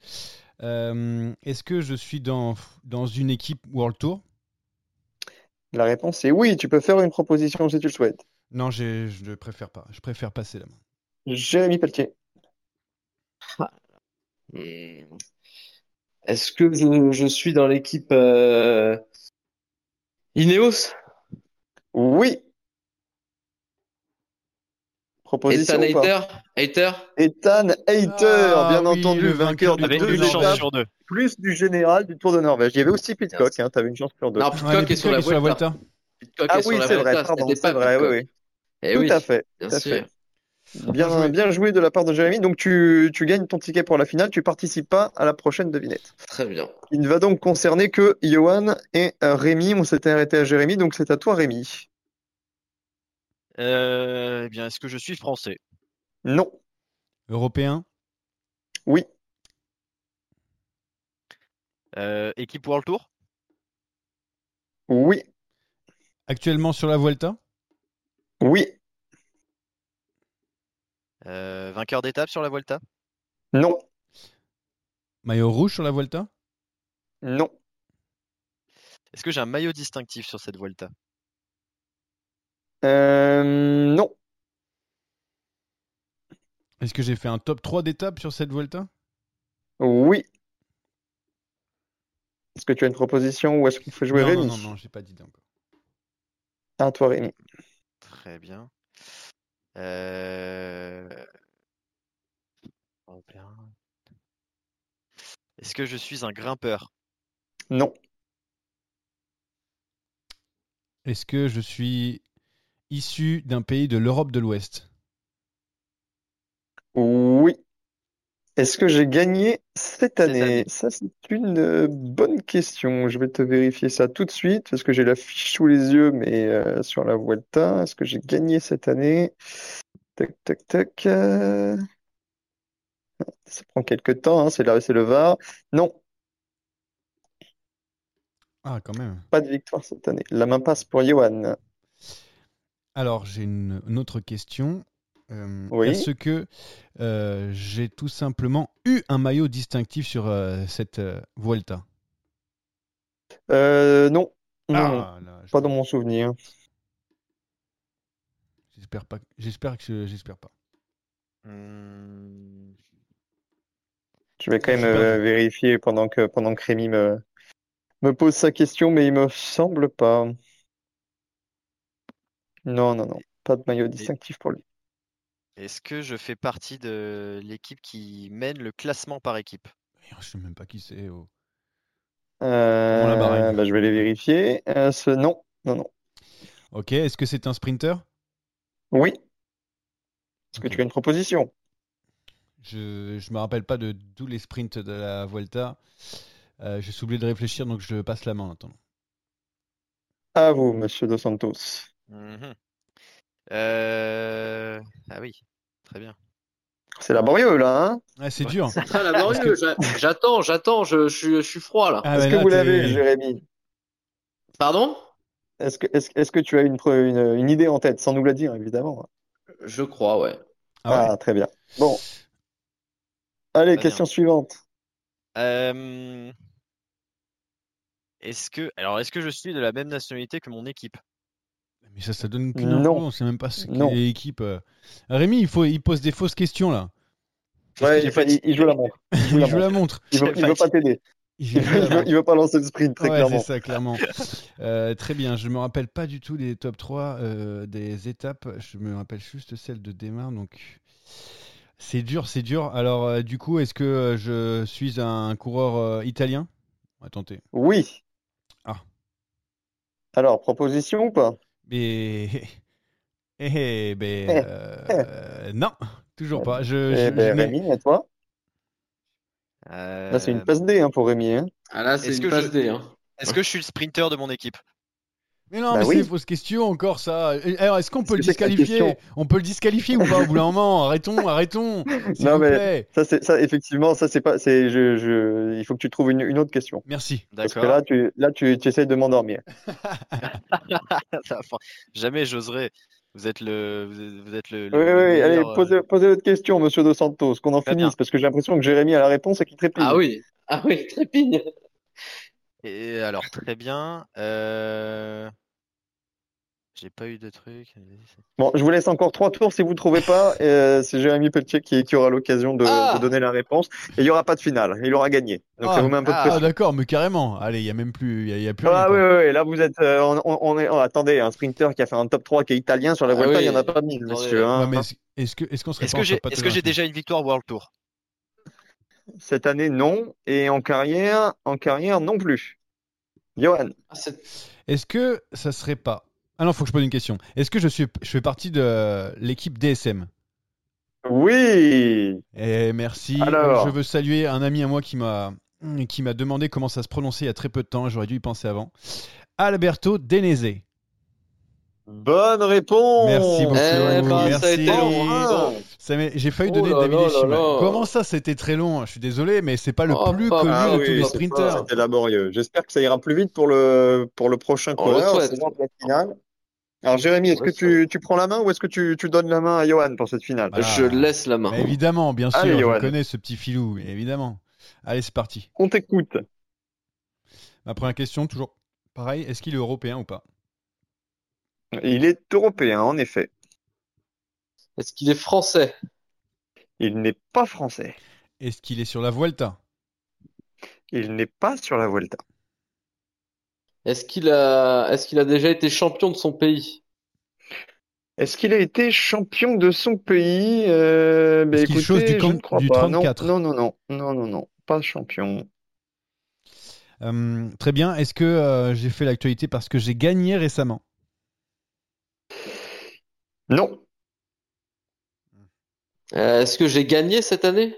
Speaker 1: Euh, est-ce que je suis dans, dans une équipe World Tour?
Speaker 4: La réponse est oui. Tu peux faire une proposition si tu le souhaites.
Speaker 1: Non, je ne préfère pas. Je préfère passer la main.
Speaker 4: Jérémy Pelletier.
Speaker 2: Hmm. Est-ce que je, je suis dans l'équipe euh, Ineos?
Speaker 4: Oui. Proposition
Speaker 2: Ethan? Hayter? Hayter?
Speaker 4: Ethan Hayter,
Speaker 1: Ah
Speaker 4: bien
Speaker 1: oui,
Speaker 4: entendu,
Speaker 1: le
Speaker 4: vainqueur de
Speaker 1: du
Speaker 4: deux
Speaker 1: de
Speaker 3: une chance sur deux.
Speaker 4: plus du général du Tour de Norvège. Il y avait aussi Pitcock, hein, tu avais une chance sur deux.
Speaker 2: Non,
Speaker 1: Ouais,
Speaker 2: Pitcock est sur la
Speaker 1: Pitcock est sur la
Speaker 2: Vuelta.
Speaker 4: Ah oui, c'est vrai, pardon, c'est vrai, oui,
Speaker 2: Pitcock.
Speaker 4: oui.
Speaker 2: Eh
Speaker 4: Tout
Speaker 2: oui,
Speaker 4: à fait,
Speaker 2: bien
Speaker 4: tout à
Speaker 2: sûr.
Speaker 4: fait.
Speaker 1: Bien
Speaker 4: Bien,
Speaker 1: joué.
Speaker 4: de la part de Jérémy. Donc tu, tu gagnes ton ticket pour la finale, tu participes pas à la prochaine devinette.
Speaker 2: Très bien.
Speaker 4: Il ne va donc concerner que Johan et euh, Rémi. On s'était arrêté à Jérémy, donc c'est à toi Rémi.
Speaker 3: Euh, eh bien, est-ce que je suis français?
Speaker 4: Non.
Speaker 1: Européen?
Speaker 4: Oui.
Speaker 3: Euh, équipe World Tour?
Speaker 4: Oui.
Speaker 1: Actuellement sur la Vuelta?
Speaker 4: Oui.
Speaker 3: Euh, vainqueur d'étape sur la Vuelta?
Speaker 4: Non.
Speaker 1: Maillot rouge sur la Vuelta?
Speaker 4: Non.
Speaker 3: Est-ce que j'ai un maillot distinctif sur cette Vuelta?
Speaker 4: Euh, non.
Speaker 1: Est-ce que j'ai fait un top 3 d'étapes sur cette Vuelta?
Speaker 4: Oui. Est-ce que tu as une proposition ou est-ce qu'on fait jouer
Speaker 1: Non,
Speaker 4: Rémi?
Speaker 1: non, non, non, j'ai pas d'idée encore.
Speaker 4: À toi Rémi.
Speaker 3: Très bien. Euh... Est-ce que je suis un grimpeur?
Speaker 4: Non.
Speaker 1: Est-ce que je suis issu d'un pays de l'Europe de l'Ouest
Speaker 4: Oui. Est-ce que j'ai gagné cette
Speaker 3: Cette
Speaker 4: année?
Speaker 3: année.
Speaker 4: Ça, c'est une euh, bonne question. Je vais te vérifier ça tout de suite parce que j'ai la fiche sous les yeux, mais euh, sur la Vuelta, est-ce que j'ai gagné cette année? Tac, tac, tac. euh, Ça prend quelques temps, hein, c'est là, c'est le VAR. Non,
Speaker 1: Ah, quand même.
Speaker 4: pas de victoire cette année. La main passe pour Johan.
Speaker 1: Alors, j'ai une, une autre question. Euh,
Speaker 4: Oui.
Speaker 1: Est-ce que euh, j'ai tout simplement eu un maillot distinctif sur euh, cette euh, Vuelta?
Speaker 4: Euh, non,
Speaker 1: Ah, là, je-
Speaker 4: pas dans mon souvenir.
Speaker 1: J'espère pas. J'espère que je- j'espère pas.
Speaker 3: Hmm,
Speaker 4: Je vais quand même euh, vérifier pendant que, pendant que Rémi me, me pose sa question, mais il me semble pas. Non, non, non, pas de maillot distinctif pour lui.
Speaker 3: Est-ce que je fais partie de l'équipe qui mène le classement par équipe?
Speaker 1: Je sais même pas qui c'est. oh.
Speaker 4: Euh, bah, je vais les vérifier. Euh, ce... Non, non, non.
Speaker 1: Ok. Est-ce que c'est un sprinter?
Speaker 4: Oui. Est-ce que
Speaker 1: Ok.
Speaker 4: tu as une proposition?
Speaker 1: Je je me rappelle pas de tous les sprints de la Vuelta. Euh, J'ai oublié de réfléchir, donc je passe la main en attendant.
Speaker 4: À vous, Monsieur Dos Santos.
Speaker 3: Mhm. Euh, Ah oui, très bien.
Speaker 4: C'est laborieux là, hein?
Speaker 1: Ah, c'est dur.
Speaker 2: Ah, laborieux, j'a- J'attends, j'attends, je, je, suis- je suis froid là.
Speaker 1: Ah,
Speaker 4: Est-ce que
Speaker 1: là,
Speaker 4: vous l'avez, Jérémy?
Speaker 2: Pardon?
Speaker 4: Est-ce que, est-ce, est-ce que tu as une, une, une idée en tête, sans nous la dire évidemment
Speaker 2: Je crois, ouais.
Speaker 1: Ah ouais?
Speaker 4: très bien. Bon. Allez,
Speaker 3: Très
Speaker 4: question
Speaker 3: bien.
Speaker 4: suivante.
Speaker 3: Euh, Est-ce que, alors, est-ce que je suis de la même nationalité que mon équipe?
Speaker 1: Mais ça, ça donne aucune
Speaker 4: Non.
Speaker 1: info. On sait même pas ce qu'est l'équipe. euh. Rémi, il, faut, il pose des fausses questions là.
Speaker 4: Ouais, il,
Speaker 3: pas
Speaker 4: il- il joue la montre. Il joue
Speaker 1: Il
Speaker 4: la
Speaker 1: joue la
Speaker 4: montre.
Speaker 1: montre.
Speaker 4: Il veut, il veut pas t'aider.
Speaker 1: Il
Speaker 4: veut, il veut- pas lancer le sprint, très
Speaker 1: Ouais,
Speaker 4: clairement.
Speaker 1: c'est ça, clairement. Euh, très bien, je me rappelle pas du tout des top 3 euh, des étapes. Je me rappelle juste celle de démarre. Donc, c'est dur, c'est dur. Alors, euh, du coup, est-ce que je suis un coureur euh, italien? On va tenter.
Speaker 4: Oui.
Speaker 1: Ah.
Speaker 4: Alors, proposition ou pas?
Speaker 1: Mais. Eh, eh, ben. euh, non, toujours pas. Je,
Speaker 4: Eh
Speaker 1: je-
Speaker 4: ben,
Speaker 1: je mets-
Speaker 4: Rémi, à toi? Là, c'est une
Speaker 3: Euh,
Speaker 4: passe D hein, pour Rémi. Hein.
Speaker 2: Ah là, c'est
Speaker 3: Est-ce
Speaker 2: une
Speaker 3: que
Speaker 2: passe
Speaker 3: je-
Speaker 2: D. Hein.
Speaker 3: Est-ce que je suis le sprinter de mon équipe?
Speaker 1: Mais non,
Speaker 4: Bah
Speaker 1: mais
Speaker 4: oui.
Speaker 1: c'est une fausse question encore ça. Alors, est-ce qu'on peut le disqualifier On peut le disqualifier ou pas au bout d'un moment? Arrêtons, arrêtons. S'il
Speaker 4: Non,
Speaker 1: vous
Speaker 4: mais-
Speaker 1: plaît.
Speaker 4: Ça, c'est ça, effectivement, ça, c'est pas. C'est, je, je, il faut que tu trouves une, une autre question.
Speaker 1: Merci.
Speaker 4: Parce que
Speaker 3: D'accord.
Speaker 4: là, tu, là, tu, tu essayes de m'endormir.
Speaker 3: Jamais j'oserais. Vous êtes le, vous êtes, le.
Speaker 4: Oui,
Speaker 3: le
Speaker 4: oui, oui. Allez,
Speaker 3: meilleur, euh,
Speaker 4: posez, posez votre question, monsieur Dos Santos, qu'on en
Speaker 3: bien.
Speaker 4: finisse, parce que j'ai l'impression que Jérémy a la réponse et qu'il trépigne.
Speaker 2: Ah oui, ah oui, trépigne.
Speaker 3: Et alors, très bien. Euh... J'ai pas eu de truc.
Speaker 4: Bon, je vous laisse encore trois tours si vous ne trouvez pas. euh, c'est Jérémy Pelletier qui, qui aura l'occasion de,
Speaker 2: Ah
Speaker 4: de donner la réponse. Et il n'y aura pas de finale. Il aura gagné. Donc
Speaker 1: Ah,
Speaker 4: ça vous met un peu de
Speaker 3: ah,
Speaker 1: Ah
Speaker 4: pression.
Speaker 1: d'accord, mais carrément. Allez, il y a même plus, y a, il y a plus rien.
Speaker 4: Ah oui, oui, oui, là vous êtes, euh, on, on- est, oh, attendez, un sprinter qui a fait un top 3 qui est italien sur la
Speaker 2: Ah
Speaker 4: Vuelta,
Speaker 2: oui.
Speaker 4: il n'y en a pas mille, monsieur. hein.
Speaker 1: Ouais, est-ce que est-ce qu'on serait
Speaker 3: Est-ce
Speaker 1: pas
Speaker 3: que
Speaker 1: en
Speaker 3: j'ai, est-ce que j'ai déjà une victoire World Tour?
Speaker 4: Cette année, non. Et en carrière, en carrière, non plus. Johan,
Speaker 2: Ah,
Speaker 1: Est-ce que ça serait pas Ah non, faut que je pose une question. Est-ce que je suis, je fais partie de l'équipe DSM
Speaker 4: oui.
Speaker 1: Et merci.
Speaker 4: Alors.
Speaker 1: Je veux saluer un ami à moi qui m'a qui m'a demandé comment ça se prononçait il y a très peu de temps. J'aurais dû y penser avant. Alberto Denese.
Speaker 4: Bonne réponse.
Speaker 1: Merci beaucoup.
Speaker 2: Eh ben, ça a
Speaker 1: Merci.
Speaker 2: été long. Hein.
Speaker 1: J'ai failli
Speaker 2: Oh
Speaker 1: donner
Speaker 2: là
Speaker 1: David. Comment ça, c'était très long Je suis désolé, mais c'est pas le
Speaker 2: Oh,
Speaker 1: plus
Speaker 2: pas-
Speaker 1: connu
Speaker 4: Ah
Speaker 1: de
Speaker 4: oui,
Speaker 1: tous les
Speaker 4: c'est
Speaker 1: sprinters.
Speaker 4: C'était laborieux. J'espère que ça ira plus vite pour le, pour le prochain coureur. la finale. Alors, Jérémy, est-ce que tu, tu prends la main ou est-ce que tu, tu donnes la main à Johan pour cette finale?
Speaker 1: Voilà.
Speaker 2: Je laisse la main.
Speaker 1: Mais évidemment, bien sûr,
Speaker 4: Allez,
Speaker 1: je connais ce petit filou, évidemment. Allez, c'est parti.
Speaker 4: On t'écoute.
Speaker 1: Ma première question, toujours pareil, est-ce qu'il est européen ou pas?
Speaker 4: Il est européen, en effet.
Speaker 2: Est-ce qu'il est français?
Speaker 4: Il n'est pas français.
Speaker 1: Est-ce qu'il est sur la Vuelta?
Speaker 4: Il n'est pas sur la Vuelta.
Speaker 2: Est-ce qu'il a, est-ce qu'il a déjà été champion de son pays?
Speaker 4: Est-ce qu'il a été champion de son pays? Euh, ben,
Speaker 1: Est-ce qu'il chose du
Speaker 4: je
Speaker 1: camp-
Speaker 4: ne crois
Speaker 1: du
Speaker 4: pas.
Speaker 1: 34?
Speaker 4: Non, non, non, non, non, non, non, pas champion.
Speaker 1: Euh, Très bien. Est-ce que euh, j'ai fait l'actualité parce que j'ai gagné récemment?
Speaker 4: Non.
Speaker 2: Euh, Est-ce que j'ai gagné cette année?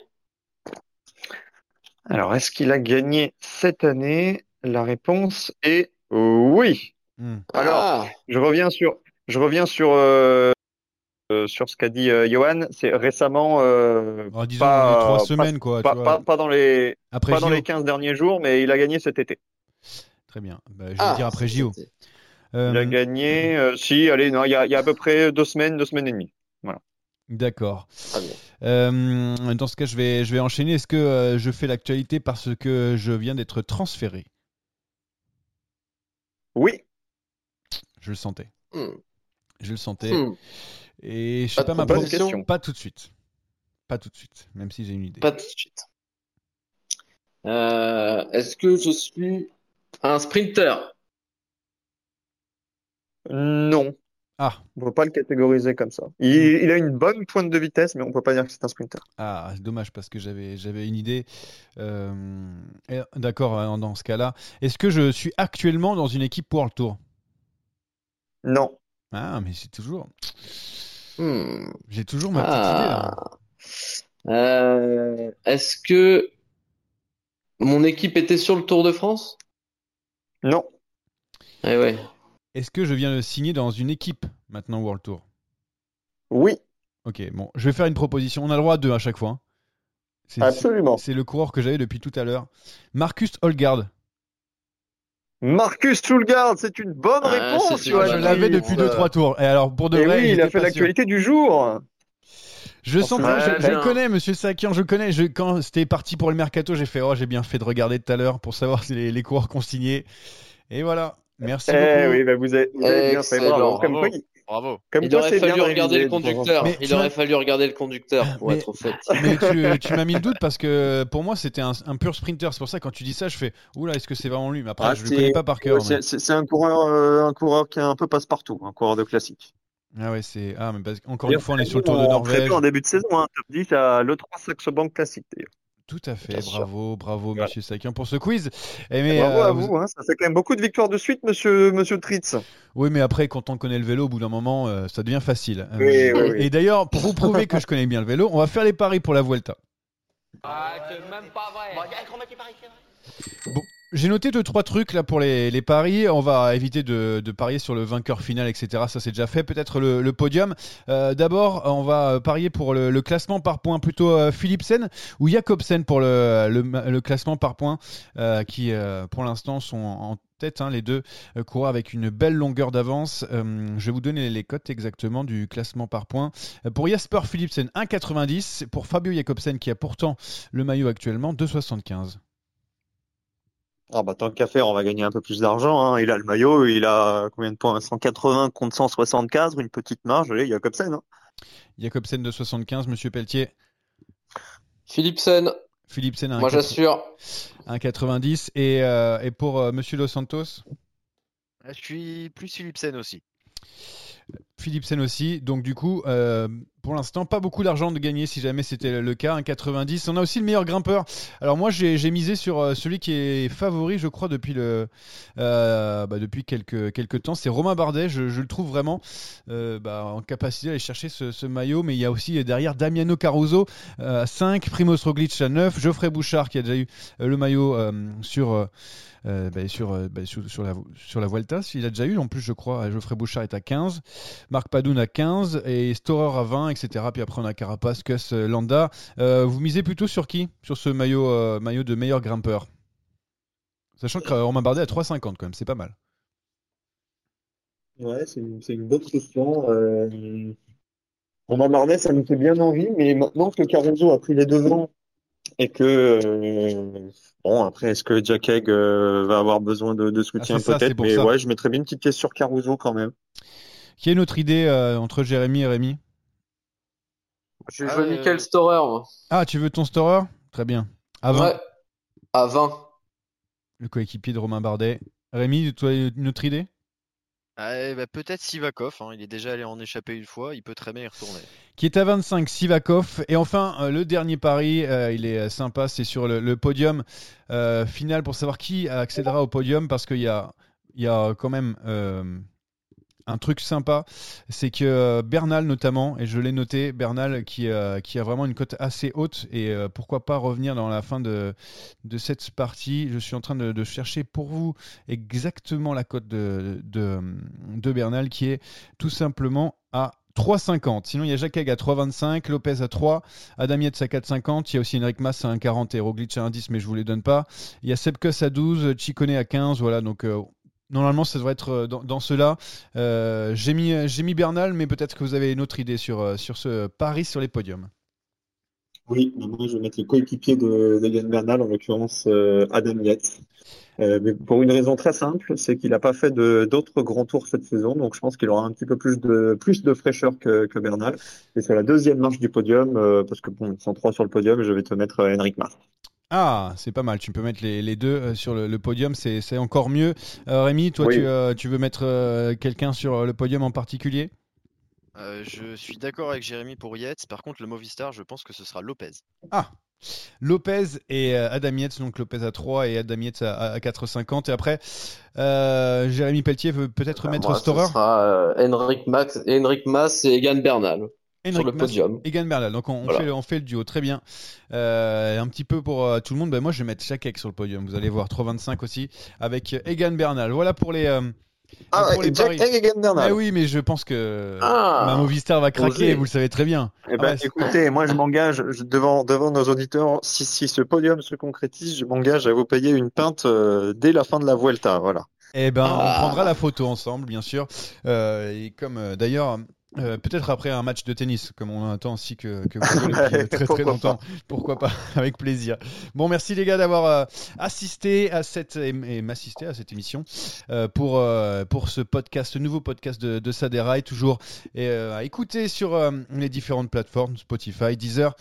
Speaker 4: Alors, est-ce qu'il a gagné cette année? La réponse est oui.
Speaker 1: Hmm.
Speaker 4: Alors,
Speaker 2: Ah,
Speaker 4: je reviens sur, je reviens sur, euh, euh, sur ce qu'a dit euh, Johan. C'est récemment, euh,
Speaker 1: Alors, disons
Speaker 4: pas-
Speaker 1: trois
Speaker 4: pas-
Speaker 1: semaines, quoi.
Speaker 4: pas,
Speaker 1: tu vois.
Speaker 4: pas, pas dans les,
Speaker 1: après
Speaker 4: pas dans
Speaker 1: JO.
Speaker 4: les 15 derniers jours, mais il a gagné cet été.
Speaker 1: Très bien. Bah, je vais
Speaker 2: ah,
Speaker 1: dire après JO. Euh,
Speaker 4: Il a gagné, euh, si, allez, non, il y a, il y a à peu près deux semaines, deux semaines et demie.
Speaker 1: D'accord. Euh, dans ce cas, je vais, je vais enchaîner. Est-ce que euh, je fais l'actualité parce que je viens d'être transféré?
Speaker 4: Oui,
Speaker 1: Je le sentais.
Speaker 2: Hmm.
Speaker 1: Je le sentais.
Speaker 2: Hmm.
Speaker 1: Et je sais
Speaker 2: Pas
Speaker 1: ma
Speaker 4: question.
Speaker 1: Pas tout de suite. Pas tout de suite, même si j'ai une idée.
Speaker 2: Pas tout de suite. Euh, est-ce que je suis un sprinter?
Speaker 4: Non,
Speaker 1: Ah,
Speaker 4: on peut pas le catégoriser comme ça. Il, il a une bonne pointe de vitesse, mais on peut pas dire que c'est un sprinter.
Speaker 1: ah, c'est dommage parce que j'avais, j'avais une idée. Euh, D'accord, euh, dans ce cas-là. Est-ce que je suis actuellement dans une équipe World Tour?
Speaker 4: Non,
Speaker 1: Ah, mais c'est toujours.
Speaker 2: Hmm.
Speaker 1: J'ai toujours ma petite idée là.
Speaker 2: Ah. Euh, est-ce que mon équipe était sur le Tour de France?
Speaker 4: Non,
Speaker 2: Eh ouais.
Speaker 1: Est-ce que je viens de signer dans une équipe maintenant World Tour?
Speaker 4: Oui,
Speaker 1: Ok, bon, je vais faire une proposition. On a le droit à deux à chaque fois. hein. C'est-
Speaker 4: Absolument.
Speaker 1: C'est le coureur que j'avais depuis tout à l'heure. Marcus Holgard.
Speaker 4: Marcus Schulgard, c'est une bonne
Speaker 2: Ah,
Speaker 4: réponse, Johan
Speaker 1: Je l'avais depuis 2-3 tours. Et alors, pour de
Speaker 4: Et
Speaker 1: vrai,
Speaker 4: oui, il a fait l'actualité du jour.
Speaker 1: Je sens
Speaker 4: Ouais,
Speaker 1: je, connais, monsieur Sakian, je connais. Je, quand c'était parti pour le mercato, j'ai fait Oh, j'ai bien fait de regarder tout à l'heure pour savoir si les, les coureurs consignés. Et voilà. Merci
Speaker 4: Eh
Speaker 1: beaucoup.
Speaker 4: oui, bah vous avez, vous avez bien fait. Bravo. Comme
Speaker 3: Bravo.
Speaker 4: quoi, il-
Speaker 3: Bravo.
Speaker 4: comme
Speaker 2: Il
Speaker 4: quoi,
Speaker 2: aurait fallu
Speaker 4: bien
Speaker 2: regarder le conducteur.
Speaker 1: Mais
Speaker 2: Il
Speaker 1: tu
Speaker 2: aurait
Speaker 1: m'as-
Speaker 2: fallu regarder le conducteur pour
Speaker 1: Mais-
Speaker 2: être au fait.
Speaker 1: Mais tu, tu m'as mis le doute parce que pour moi c'était un, un pur sprinter. C'est pour ça que quand tu dis ça, je fais Oula, est-ce que c'est vraiment lui? Mais après,
Speaker 4: Ah,
Speaker 1: je le
Speaker 4: c'est-
Speaker 1: connais pas par cœur. mais-
Speaker 4: C'est- un coureur, euh, un coureur qui est un peu passe-partout, un coureur de classique.
Speaker 1: Ah ouais, c'est. Ah, mais parce- encore une fois, on est sur le tour de
Speaker 4: peu
Speaker 1: Norvège.
Speaker 4: En début de saison, hein, top 10 à l'E3 Saxo Bank classique d'ailleurs.
Speaker 1: Tout à fait.
Speaker 4: Bien sûr.
Speaker 1: Bravo, bravo,
Speaker 4: Voilà.
Speaker 1: monsieur Sakian pour ce quiz. Et mais,
Speaker 4: Bravo
Speaker 1: euh,
Speaker 4: à
Speaker 1: vous-
Speaker 4: vous, hein, ça fait quand même beaucoup de victoires de suite, monsieur, monsieur Tritz.
Speaker 1: Oui, mais après, quand on connaît le vélo, au bout d'un moment, euh, ça devient facile. Euh,
Speaker 4: Oui, oui, oui.
Speaker 1: Et d'ailleurs, pour vous prouver que je connais bien le vélo, on va faire les paris pour la Vuelta. Bon, j'ai noté deux trois trucs là pour les, paris. On va éviter de, parier sur le vainqueur final, etc. Ça c'est déjà fait. Peut-être le, podium. Euh, D'abord, on va parier pour le, classement par points plutôt euh, Philipsen ou Jacobsen pour le, classement par points euh, qui euh, pour l'instant sont en tête. hein, les deux euh, coureurs avec une belle longueur d'avance. Euh, je vais vous donner les cotes exactement du classement par points. Euh, pour Jasper Philipsen 1,90. Pour Fabio Jacobsen qui a pourtant le maillot actuellement 2,75.
Speaker 4: Ah bah tant qu'à faire, on va gagner un peu plus d'argent. Hein. Il a le maillot, il a combien de points? 180 contre 175, une petite marge. Allez, Jacobsen. Hein.
Speaker 1: Jacobsen de 75, Monsieur Pelletier.
Speaker 2: Philipsen,
Speaker 1: Philipsen
Speaker 2: moi
Speaker 1: 1,80
Speaker 2: j'assure.
Speaker 1: 1,90. Et, euh, et pour euh, Monsieur Dos Santos?
Speaker 3: Je suis plus Philipsen aussi.
Speaker 1: Philipsen aussi. Donc du coup, euh, pour l'instant, pas beaucoup d'argent de gagner si jamais c'était le cas. 1,90. On a aussi le meilleur grimpeur. Alors moi, j'ai misé sur euh, celui qui est favori, je crois, depuis le euh, bah, depuis quelques temps. C'est Romain Bardet. Je, le trouve vraiment bah, en capacité d'aller chercher ce, maillot. Mais il y a aussi derrière Damiano Caruso à 5, Primoz Roglic à 9, Geoffrey Bouchard qui a déjà eu le maillot sur euh, euh, bah, sur, euh, bah, sur, la, Vuelta, s'il a déjà eu, en plus je crois, Geoffrey Bouchard est à 15, Marc Padoun à 15 et Storer à 20, etc. Puis après on a Carapace, Kuss, euh, Landa. Euh, vous misez plutôt sur qui Sur ce maillot, euh, de meilleur grimpeur? Sachant que euh, Romain Bardet à 3,50 quand même, c'est pas mal.
Speaker 4: Ouais, c'est une, une bonne question. Euh... Romain Bardet, ça nous fait bien envie, mais maintenant que Caruso a pris les devants et que euh, bon après est-ce que Jack Egg euh, va avoir besoin de, de soutien
Speaker 1: Ah, c'est
Speaker 4: peut-être?
Speaker 1: pour
Speaker 4: mais
Speaker 1: ça.
Speaker 4: ouais je mettrais bien une petite pièce sur Caruso quand même
Speaker 1: Qui a une autre idée euh, entre Jérémy et Rémi?
Speaker 2: Je
Speaker 3: Ah,
Speaker 2: veux
Speaker 3: euh,
Speaker 2: Michael Storer, moi.
Speaker 1: Ah, tu veux ton Storer? Très bien. À 20,
Speaker 2: Ouais, à 20.
Speaker 1: le coéquipier de Romain Bardet. Rémi, toi, une autre idée?
Speaker 3: Ah, eh ben, peut-être Sivakov, hein, il est déjà allé en échapper une fois, il peut très bien y retourner.
Speaker 1: qui est à 25, Sivakov. Et enfin, euh, le dernier pari, euh, il est euh, sympa, c'est sur le, podium final pour savoir qui accédera au podium parce qu'il y a, il y a quand même un truc sympa, c'est que euh, Bernal notamment, et je l'ai noté, Bernal qui, euh, a vraiment une cote assez haute et euh, pourquoi pas revenir dans la fin de, cette partie. Je suis en train de, chercher pour vous exactement la cote de, Bernal qui est tout simplement à 3,50. Sinon, il y a Jacques à 3,25, Lopez à 3, Adam à 4,50. Il y a aussi Henrik Mas à 1,40 et Roglic à 1,10, mais je vous les donne pas. Il y a Sepkus à 12, Chicone à 15. Voilà, donc normalement, ça devrait être euh, dans, dans ceux-là. Euh, J'ai mis, Bernal, mais peut-être que vous avez une autre idée sur, euh, ce pari sur les podiums.
Speaker 4: Oui, moi je vais mettre le coéquipier de Bernal, en l'occurrence euh, Adam Yates. Euh, mais pour une raison très simple, c'est qu'il n'a pas fait d'autres grands tours cette saison, donc je pense qu'il aura un petit peu plus de plus de fraîcheur que, Bernal. Et c'est la deuxième marche du podium, euh, parce que bon, 103 sur le podium, je vais te mettre euh, Henrik Mas.
Speaker 1: Ah, c'est pas mal. Tu peux mettre les, les deux euh, sur le, le podium, c'est c'est encore mieux. Euh, Rémi, toi,
Speaker 4: Oui.
Speaker 1: tu, euh, tu veux mettre euh, quelqu'un sur le podium en particulier?
Speaker 3: Euh, je suis d'accord avec Jérémy pour Yates, par contre le Movistar, je pense que ce sera Lopez.
Speaker 1: Ah Lopez et Adam Yates, donc Lopez à 3 et Adam Yates à, à 4,50. Et après, euh, Jérémy Pelletier veut peut-être
Speaker 2: Bah,
Speaker 1: mettre
Speaker 2: moi, ce
Speaker 1: Storer?
Speaker 2: sera euh, Henrik Max, Henrik Mas et Egan Bernal sur
Speaker 1: Henrik Mas,
Speaker 2: podium.
Speaker 1: Egan Bernal. Donc on, on
Speaker 2: Voilà.
Speaker 1: fait, le- on fait le duo, très bien. Euh, un petit peu pour euh, tout le monde, ben moi je vais mettre Chakek sur le podium. Vous allez voir 3,25 aussi avec Egan Bernal. Voilà pour les, euh,
Speaker 4: Ah,
Speaker 1: pour les
Speaker 4: Jack
Speaker 1: paris.
Speaker 4: Egan Bernal.
Speaker 1: Eh oui, mais je pense que
Speaker 4: Ah.
Speaker 1: ma Movistar va craquer, vous le savez très bien.
Speaker 4: Eh ben,
Speaker 1: Ah, c'est-
Speaker 4: écoutez, moi je m'engage devant devant nos auditeurs. Si si ce podium se concrétise, je m'engage à vous payer une pinte euh, dès la fin de la Vuelta. Voilà.
Speaker 1: Eh ben,
Speaker 2: Ah.
Speaker 1: on prendra la photo ensemble, bien sûr. Euh, et comme euh, d'ailleurs, euh, peut-être après un match de tennis, comme on attend aussi que, que vous depuis très très longtemps. Pourquoi pas Avec plaisir. Bon, merci les gars d'avoir euh, assisté à cette et, et m'assister à cette émission euh, pour pour ce podcast, ce nouveau podcast de, de Saderail, toujours et, à écouter sur les différentes plateformes Spotify, Deezer,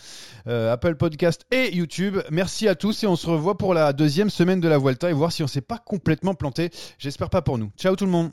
Speaker 1: Apple Podcast et YouTube. Merci à tous et on se revoit pour la deuxième semaine de la Vuelta et voir si on s'est pas complètement planté. J'espère pas pour nous. Ciao tout le monde.